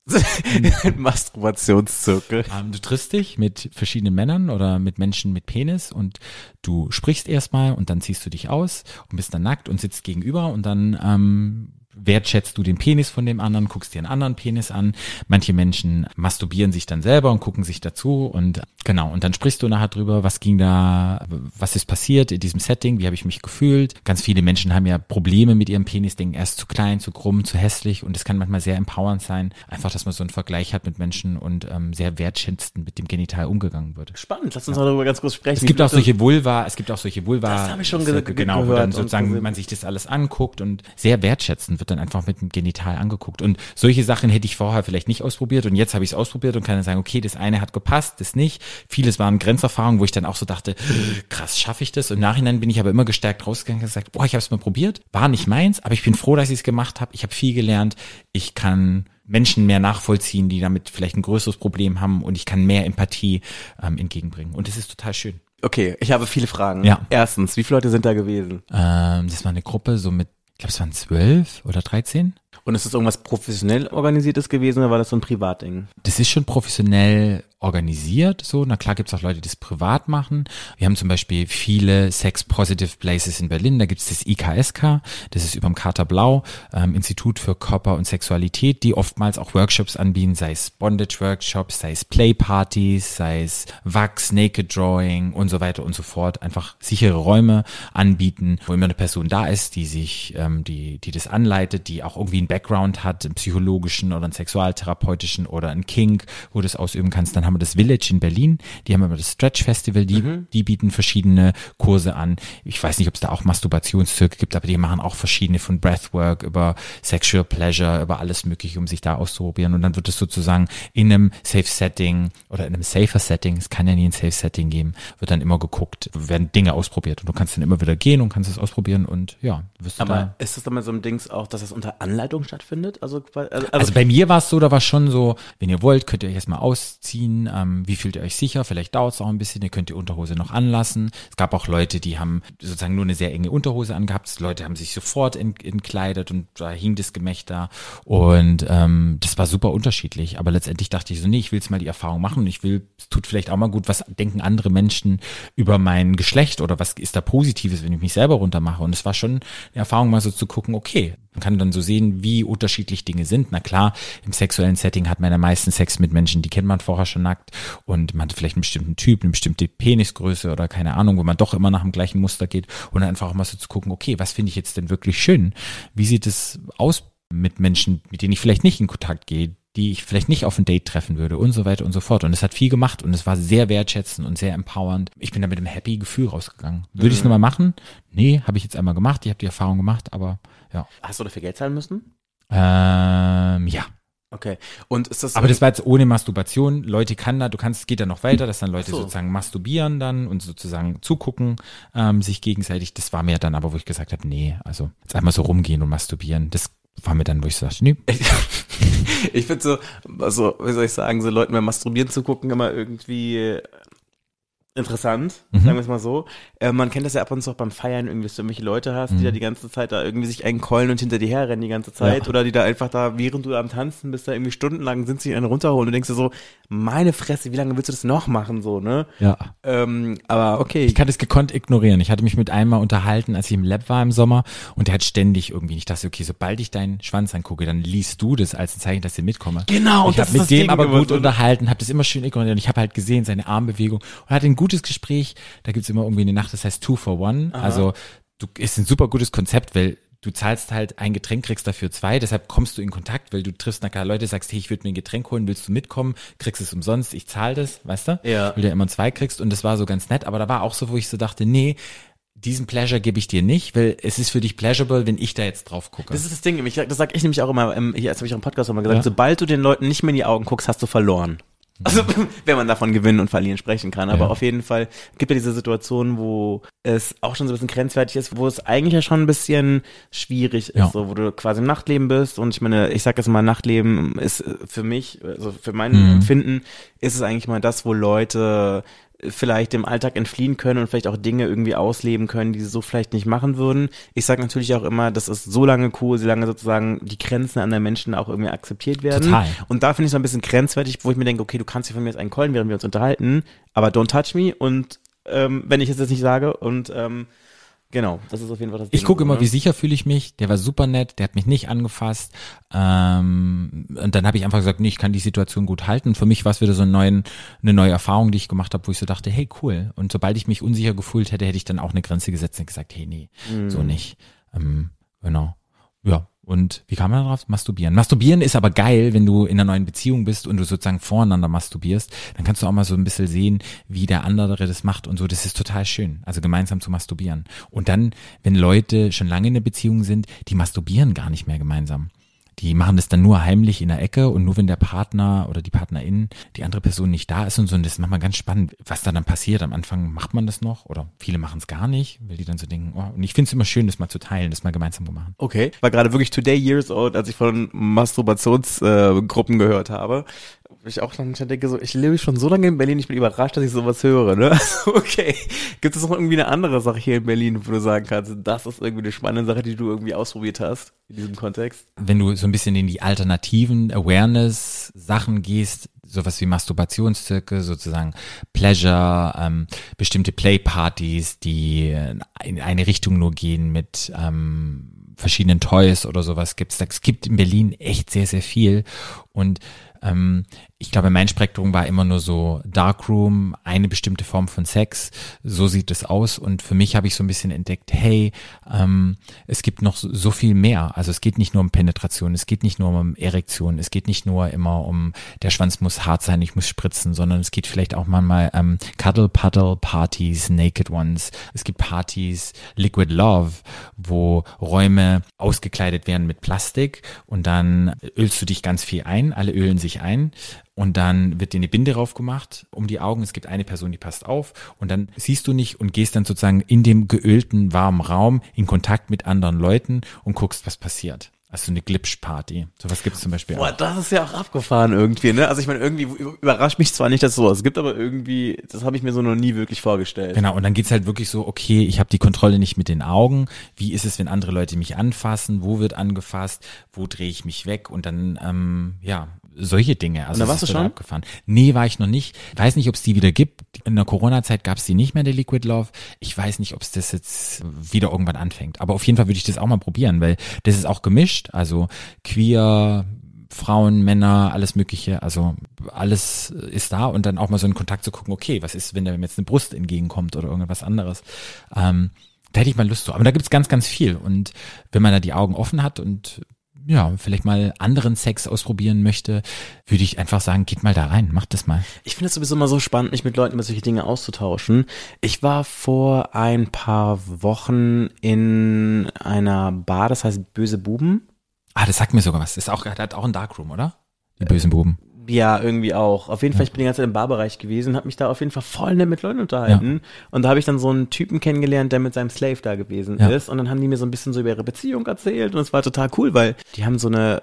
Masturbationszirkel.
Ähm, du triffst dich mit verschiedenen Männern oder mit Menschen mit Penis und du sprichst erstmal und dann ziehst du dich aus und bist dann nackt und sitzt gegenüber und dann ähm, wertschätzt du den Penis von dem anderen, guckst dir einen anderen Penis an. Manche Menschen masturbieren sich dann selber und gucken sich dazu und genau, und dann sprichst du nachher drüber, was ging da, was ist passiert in diesem Setting, wie habe ich mich gefühlt. Ganz viele Menschen haben ja Probleme mit ihrem Penis, denken, er ist zu klein, zu krumm, zu hässlich und es kann manchmal sehr empowernd sein, einfach, dass man so einen Vergleich hat mit Menschen und ähm, sehr wertschätzend mit dem Genital umgegangen wird.
Spannend, lass uns mal darüber ganz kurz sprechen.
Es gibt auch solche Vulva, es gibt auch solche Vulva.
Das habe ich schon ge-
genau, wo dann sozusagen man sich das alles anguckt und sehr wertschätzend wird wird dann einfach mit dem Genital angeguckt. Und solche Sachen hätte ich vorher vielleicht nicht ausprobiert und jetzt habe ich es ausprobiert und kann dann sagen, okay, das eine hat gepasst, das nicht. Vieles waren Grenzerfahrungen, wo ich dann auch so dachte, krass, schaffe ich das? Und im Nachhinein bin ich aber immer gestärkt rausgegangen und gesagt, boah, ich habe es mal probiert, war nicht meins, aber ich bin froh, dass ich es gemacht habe. Ich habe viel gelernt. Ich kann Menschen mehr nachvollziehen, die damit vielleicht ein größeres Problem haben und ich kann mehr Empathie ähm, entgegenbringen. Und das ist total schön.
Okay, ich habe viele Fragen.
Ja.
Erstens, wie viele Leute sind da gewesen?
Ähm, das war eine Gruppe so mit, ich glaube, es waren zwölf oder dreizehn.
Und ist das irgendwas professionell organisiertes gewesen oder war das so ein Privatding?
Das ist schon professionell organisiert, so. Na klar gibt's auch Leute, die es privat machen. Wir haben zum Beispiel viele Sex-Positive Places in Berlin. Da gibt's das IKSK, das ist überm Kater Blau, ähm, Institut für Körper und Sexualität, die oftmals auch Workshops anbieten, sei es Bondage-Workshops, sei es Play-Partys, sei es Wachs, Naked Drawing und so weiter und so fort. Einfach sichere Räume anbieten, wo immer eine Person da ist, die sich, ähm, die, die das anleitet, die auch irgendwie einen Background hat, einen psychologischen oder einen sexualtherapeutischen oder einen Kink, wo du das ausüben kannst. Dann haben wir das Village in Berlin, die haben immer das Stretch Festival, die, die bieten verschiedene Kurse an. Ich weiß nicht, ob es da auch Masturbationszirkel gibt, aber die machen auch verschiedene von Breathwork über Sexual Pleasure, über alles mögliche, um sich da auszuprobieren. Und dann wird es sozusagen in einem Safe Setting oder in einem safer Setting, es kann ja nie ein Safe Setting geben, wird dann immer geguckt, werden Dinge ausprobiert und du kannst dann immer wieder gehen und kannst es ausprobieren und ja, wirst du da
Aber ist das dann mal so ein Dings auch, dass das unter Anleitung stattfindet? Also, also, also,
Also bei mir war es so, da war schon so, wenn ihr wollt, könnt ihr euch erstmal ausziehen, ähm, wie fühlt ihr euch sicher, vielleicht dauert es auch ein bisschen, ihr könnt die Unterhose noch anlassen. Es gab auch Leute, die haben sozusagen nur eine sehr enge Unterhose angehabt, Leute haben sich sofort ent entkleidet und da hing das Gemächter und ähm, das war super unterschiedlich, aber letztendlich dachte ich so, nee, ich will jetzt mal die Erfahrung machen. Ich will, es tut vielleicht auch mal gut, was denken andere Menschen über mein Geschlecht oder was ist da Positives, wenn ich mich selber runtermache? Und es war schon eine Erfahrung mal so zu gucken, okay, man kann dann so sehen, wie unterschiedlich Dinge sind. Na klar, im sexuellen Setting hat man ja meistens Sex mit Menschen, die kennt man vorher schon nackt und man hat vielleicht einen bestimmten Typ, eine bestimmte Penisgröße oder keine Ahnung, wo man doch immer nach dem gleichen Muster geht und einfach auch mal so zu gucken, okay, was finde ich jetzt denn wirklich schön? Wie sieht es aus mit Menschen, mit denen ich vielleicht nicht in Kontakt gehe, die ich vielleicht nicht auf ein Date treffen würde und so weiter und so fort. Und es hat viel gemacht und es war sehr wertschätzend und sehr empowernd. Ich bin da mit einem happy Gefühl rausgegangen. Würde ich es nochmal machen? Nee, habe ich jetzt einmal gemacht. Ich habe die Erfahrung gemacht, aber ja.
hast du dafür Geld zahlen müssen?
Ähm, ja.
Okay. Und ist das
Aber das war jetzt ohne Masturbation. Leute kann da, du kannst, geht da noch weiter, dass dann Leute
so.
sozusagen masturbieren dann und sozusagen zugucken, ähm, sich gegenseitig. Das war mir dann aber, wo ich gesagt habe, nee, also jetzt einmal so rumgehen und masturbieren, das war mir dann, wo ich sagte, nee,
ich finde so, also, wie soll ich sagen, so Leuten beim Masturbieren zu gucken immer irgendwie interessant,
Mhm.
sagen wir es mal so. Äh, man kennt das ja ab und zu auch beim Feiern irgendwie, dass du irgendwelche Leute hast, die da die ganze Zeit da irgendwie sich einkeulen und hinter dir herrennen die ganze Zeit
Ja.
oder die da einfach da, während du am Tanzen bist, da irgendwie stundenlang sind sie einen runterholen und denkst dir so, meine Fresse, wie lange willst du das noch machen, so, ne?
ja.
Ähm, aber okay.
Ich kann das gekonnt ignorieren. Ich hatte mich mit einem mal unterhalten, als ich im Lab war im Sommer und der hat ständig irgendwie, ich dachte, okay, sobald ich deinen Schwanz angucke, dann liest du das als ein Zeichen, dass ich mitkomme.
Genau,
ich
das
habe mit dem
Ding
aber gut unterhalten, habe das immer schön ignoriert und ich habe halt gesehen, seine Armbewegung und hatte ein gutes Gespräch. Da gibt's immer irgendwie eine Nacht, das heißt Two for One. Also du ist ein super gutes Konzept, weil du zahlst halt ein Getränk, kriegst dafür zwei, deshalb kommst du in Kontakt, weil du triffst nachher Leute, sagst, hey, ich würde mir ein Getränk holen, willst du mitkommen, kriegst es umsonst, ich zahle das, weißt du?
Ja.
Weil du ja immer zwei kriegst und das war so ganz nett, aber da war auch so, wo ich so dachte, nee, diesen Pleasure gebe ich dir nicht, weil es ist für dich pleasurable, wenn ich da jetzt drauf gucke.
Das ist das Ding, das sag ich nämlich auch immer, hier, das habe ich auch im Podcast auch mal gesagt,
Ja.
sobald du den Leuten nicht mehr in die Augen guckst, hast du verloren. Also, wenn man davon gewinnen und verlieren sprechen kann. Aber
Ja.
auf jeden Fall gibt ja diese Situation, wo es auch schon so ein bisschen grenzwertig ist, wo es eigentlich ja schon ein bisschen schwierig ist,
Ja.
so, wo du quasi im Nachtleben bist. Und ich meine, ich sag jetzt mal, Nachtleben ist für mich, also für mein
Mhm.
Empfinden, ist es eigentlich mal das, wo Leute vielleicht dem Alltag entfliehen können und vielleicht auch Dinge irgendwie ausleben können, die sie so vielleicht nicht machen würden. Ich sage natürlich auch immer, das ist so lange cool, solange sozusagen die Grenzen anderer Menschen auch irgendwie akzeptiert werden.
Total.
Und da finde ich es ein bisschen grenzwertig, wo ich mir denke, okay, du kannst dir von mir jetzt einen callen, während wir uns unterhalten, aber don't touch me und ähm, wenn ich es jetzt nicht sage und ähm, genau, das ist auf jeden Fall das
Ich
Ding
gucke
so,
immer,
ne?
wie sicher fühle ich mich. Der war super nett, der hat mich nicht angefasst. Ähm, und dann habe ich einfach gesagt, nee, ich kann die Situation gut halten. Für mich war es wieder so ein neuen, eine neue Erfahrung, die ich gemacht habe, wo ich so dachte, hey, cool. Und sobald ich mich unsicher gefühlt hätte, hätte ich dann auch eine Grenze gesetzt und gesagt, hey, nee,
Mhm.
so nicht. Ähm, genau. Ja. Und wie kam man darauf? Masturbieren. Masturbieren ist aber geil, wenn du in einer neuen Beziehung bist und du sozusagen voreinander masturbierst. Dann kannst du auch mal so ein bisschen sehen, wie der andere das macht und so. Das ist total schön. Also gemeinsam zu masturbieren. Und dann, wenn Leute schon lange in der Beziehung sind, die masturbieren gar nicht mehr gemeinsam. Die machen das dann nur heimlich in der Ecke und nur wenn der Partner oder die Partnerin, die andere Person nicht da ist und so. Und das ist manchmal ganz spannend, was da dann passiert. Am Anfang macht man das noch oder viele machen es gar nicht, weil die dann so denken, oh, und ich finde es immer schön, das mal zu teilen, das mal gemeinsam zu machen.
Okay. War gerade wirklich today years old, als ich von Masturbationsgruppen äh, gehört habe. Ich auch dann denke so, ich lebe schon so lange in Berlin, ich bin überrascht, dass ich sowas höre, ne? Okay. Gibt es noch irgendwie eine andere Sache hier in Berlin, wo du sagen kannst, das ist irgendwie eine spannende Sache, die du irgendwie ausprobiert hast in diesem Kontext?
Wenn du so ein bisschen in die alternativen Awareness-Sachen gehst, sowas wie Masturbationszirkel, sozusagen Pleasure, ähm, bestimmte Playpartys, die in eine Richtung nur gehen mit ähm, verschiedenen Toys oder sowas gibt's. Es gibt in Berlin echt sehr, sehr viel und ähm, ich glaube, mein Spektrum war immer nur so Darkroom, eine bestimmte Form von Sex. So sieht es aus. Und für mich habe ich so ein bisschen entdeckt, hey, ähm, es gibt noch so, so viel mehr. Also es geht nicht nur um Penetration, es geht nicht nur um Erektion, es geht nicht nur immer um, der Schwanz muss hart sein, ich muss spritzen, sondern es geht vielleicht auch manchmal ähm, Cuddle Puddle Partys, Naked Ones. Es gibt Partys, Liquid Love, wo Räume ausgekleidet werden mit Plastik und dann ölst du dich ganz viel ein, alle ölen sich ein und dann wird dir eine Binde drauf gemacht um die Augen. Es gibt eine Person, die passt auf und dann siehst du nicht und gehst dann sozusagen in dem geölten, warmen Raum in Kontakt mit anderen Leuten und guckst, was passiert. Also eine Glitch-Party. Sowas gibt es zum Beispiel
Boah, auch. das ist ja auch abgefahren irgendwie, ne? Also ich meine, irgendwie überrascht mich zwar nicht, dass es sowas gibt, aber irgendwie, das habe ich mir so noch nie wirklich vorgestellt.
Genau, und dann geht's halt wirklich so, okay, ich habe die Kontrolle nicht mit den Augen. Wie ist es, wenn andere Leute mich anfassen? Wo wird angefasst? Wo drehe ich mich weg? Und dann, ähm, ja, solche Dinge.
Also und da warst du schon?
Abgefahren. Nee, war ich noch nicht. Weiß nicht, ob es die wieder gibt. In der Corona-Zeit gab es die nicht mehr, der Liquid Love. Ich weiß nicht, ob es das jetzt wieder irgendwann anfängt. Aber auf jeden Fall würde ich das auch mal probieren, weil das ist auch gemischt. Also queer, Frauen, Männer, alles Mögliche, also alles ist da und dann auch mal so in Kontakt zu gucken, okay, was ist, wenn da jetzt eine Brust entgegenkommt oder irgendwas anderes. Ähm, da hätte ich mal Lust zu. Aber da gibt's ganz, ganz viel. Und wenn man da die Augen offen hat und ja, vielleicht mal anderen Sex ausprobieren möchte, würde ich einfach sagen, geht mal da rein, macht das mal.
Ich finde es sowieso immer so spannend, mich mit Leuten über solche Dinge auszutauschen. Ich war vor ein paar Wochen in einer Bar, das heißt Böse Buben.
Ah, das sagt mir sogar was. Das ist auch, der hat auch einen Darkroom, oder? Die bösen Buben.
Ja, irgendwie auch. Auf jeden Fall, ich bin die ganze Zeit im Barbereich gewesen, habe mich da auf jeden Fall voll nett mit Leuten unterhalten. Ja. Und da habe ich dann so einen Typen kennengelernt, der mit seinem Slave da gewesen ja. ist. Und dann haben die mir so ein bisschen so über ihre Beziehung erzählt. Und es war total cool, weil die haben so eine,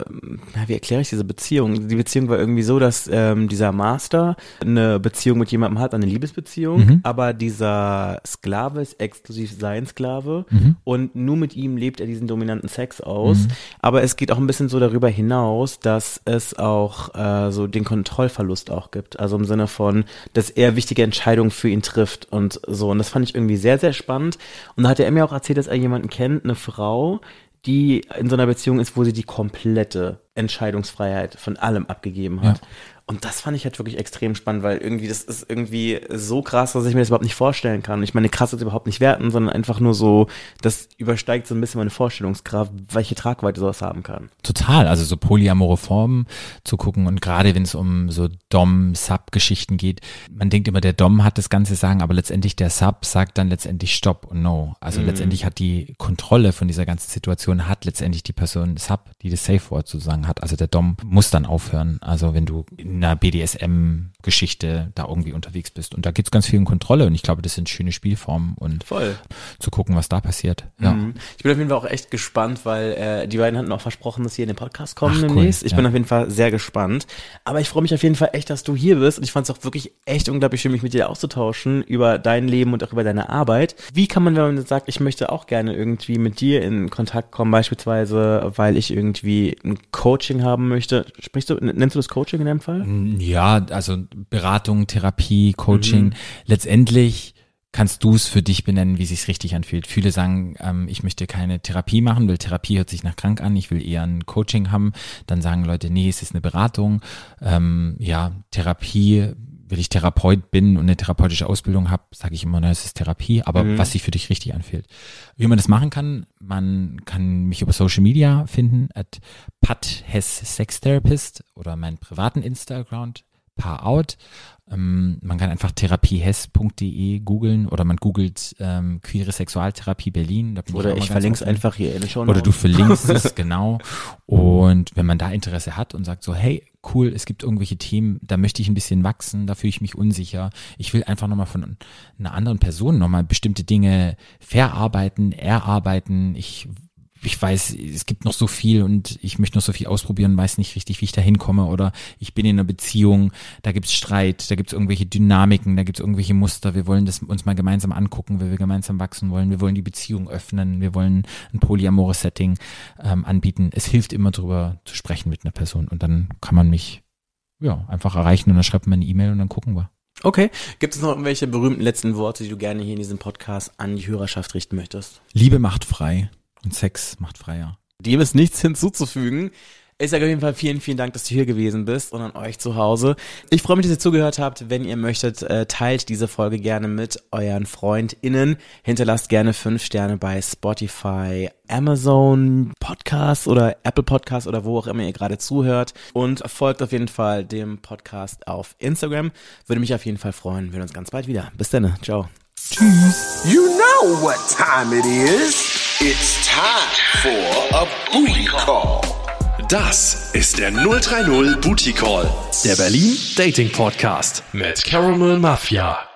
na, wie erkläre ich diese Beziehung? Die Beziehung war irgendwie so, dass ähm, dieser Master eine Beziehung mit jemandem hat, eine Liebesbeziehung, mhm. aber dieser Sklave ist exklusiv sein Sklave mhm. und nur mit ihm lebt er diesen dominanten Sex aus. Mhm. Aber es geht auch ein bisschen so darüber hinaus, dass es auch äh, so den Kontrollverlust auch gibt. Also im Sinne von, dass er wichtige Entscheidungen für ihn trifft und so. Und das fand ich irgendwie sehr, sehr spannend. Und da hat er mir auch erzählt, dass er jemanden kennt, eine Frau, die in so einer Beziehung ist, wo sie die komplette Entscheidungsfreiheit von allem abgegeben hat. Ja. Und das fand ich halt wirklich extrem spannend, weil irgendwie, das ist irgendwie so krass, dass ich mir das überhaupt nicht vorstellen kann. Ich meine, krass ist überhaupt nicht werten, sondern einfach nur so, das übersteigt so ein bisschen meine Vorstellungskraft, welche Tragweite sowas haben kann.
Total, also so polyamore Formen zu gucken und gerade wenn es um so Dom-Sub-Geschichten geht, man denkt immer, der Dom hat das ganze Sagen, aber letztendlich der Sub sagt dann letztendlich Stopp und No. Also mhm. letztendlich hat die Kontrolle von dieser ganzen Situation, hat letztendlich die Person Sub, die das Safe Word sozusagen hat. Also der Dom muss dann aufhören. Also wenn du in einer BDSM-Geschichte da irgendwie unterwegs bist. Und da geht es ganz viel um Kontrolle und ich glaube, das sind schöne Spielformen und
Voll.
zu gucken, was da passiert. Ja.
Mhm. Ich bin auf jeden Fall auch echt gespannt, weil äh, die beiden hatten auch versprochen, dass sie in den Podcast kommen Ach, demnächst. Cool. Ich ja. bin auf jeden Fall sehr gespannt. Aber ich freue mich auf jeden Fall echt, dass du hier bist und ich fand es auch wirklich echt unglaublich schön, mich mit dir auszutauschen über dein Leben und auch über deine Arbeit. Wie kann man, wenn man sagt, ich möchte auch gerne irgendwie mit dir in Kontakt kommen, beispielsweise, weil ich irgendwie ein Coaching haben möchte. Sprichst du, nennst du das Coaching in deinem Fall?
Ja, also Beratung, Therapie, Coaching. Mhm. Letztendlich kannst du es für dich benennen, wie sich's richtig anfühlt. Viele sagen, ähm, ich möchte keine Therapie machen, weil Therapie hört sich nach krank an, ich will eher ein Coaching haben. Dann sagen Leute, nee, es ist eine Beratung. Ähm, ja, Therapie weil ich Therapeut bin und eine therapeutische Ausbildung habe, sage ich immer, na, es ist Therapie, aber
Mhm.
was sich für dich richtig anfühlt. Wie man das machen kann, man kann mich über Social Media finden, at Pat Hess Sex Therapist oder meinen privaten Instagram, Paar Out. Ähm, man kann einfach therapiehess.de googeln oder man googelt ähm, queere Sexualtherapie Berlin.
Oder ich
ganz
verlinke es einfach hier in den Show
Oder du verlinkst es, genau. Und wenn man da Interesse hat und sagt so, hey, cool, es gibt irgendwelche Themen, da möchte ich ein bisschen wachsen, da fühle ich mich unsicher. Ich will einfach nochmal von einer anderen Person nochmal bestimmte Dinge verarbeiten, erarbeiten. Ich ich weiß, es gibt noch so viel und ich möchte noch so viel ausprobieren, weiß nicht richtig, wie ich da hinkomme oder ich bin in einer Beziehung, da gibt's Streit, da gibt's irgendwelche Dynamiken, da gibt's irgendwelche Muster, wir wollen das uns mal gemeinsam angucken, weil wir gemeinsam wachsen wollen, wir wollen die Beziehung öffnen, wir wollen ein polyamores Setting ähm, anbieten. Es hilft immer drüber zu sprechen mit einer Person und dann kann man mich ja einfach erreichen und dann schreibt man eine E-Mail und dann gucken wir.
Okay. Gibt es noch irgendwelche berühmten letzten Worte, die du gerne hier in diesem Podcast an die Hörerschaft richten möchtest?
Liebe macht frei und Sex macht freier.
Dem ist nichts hinzuzufügen. Ich sage auf jeden Fall vielen, vielen Dank, dass du hier gewesen bist und an euch zu Hause. Ich freue mich, dass ihr zugehört habt. Wenn ihr möchtet, äh, teilt diese Folge gerne mit euren FreundInnen. Hinterlasst gerne fünf Sterne bei Spotify, Amazon Podcast oder Apple Podcast oder wo auch immer ihr gerade zuhört. Und folgt auf jeden Fall dem Podcast auf Instagram. Würde mich auf jeden Fall freuen. Wir sehen uns ganz bald wieder. Bis dann. Ciao.
You know what time it is. It's time for a booty call.
Das ist der 030 Booty Call, der Berlin Dating Podcast mit Caramel Mafia.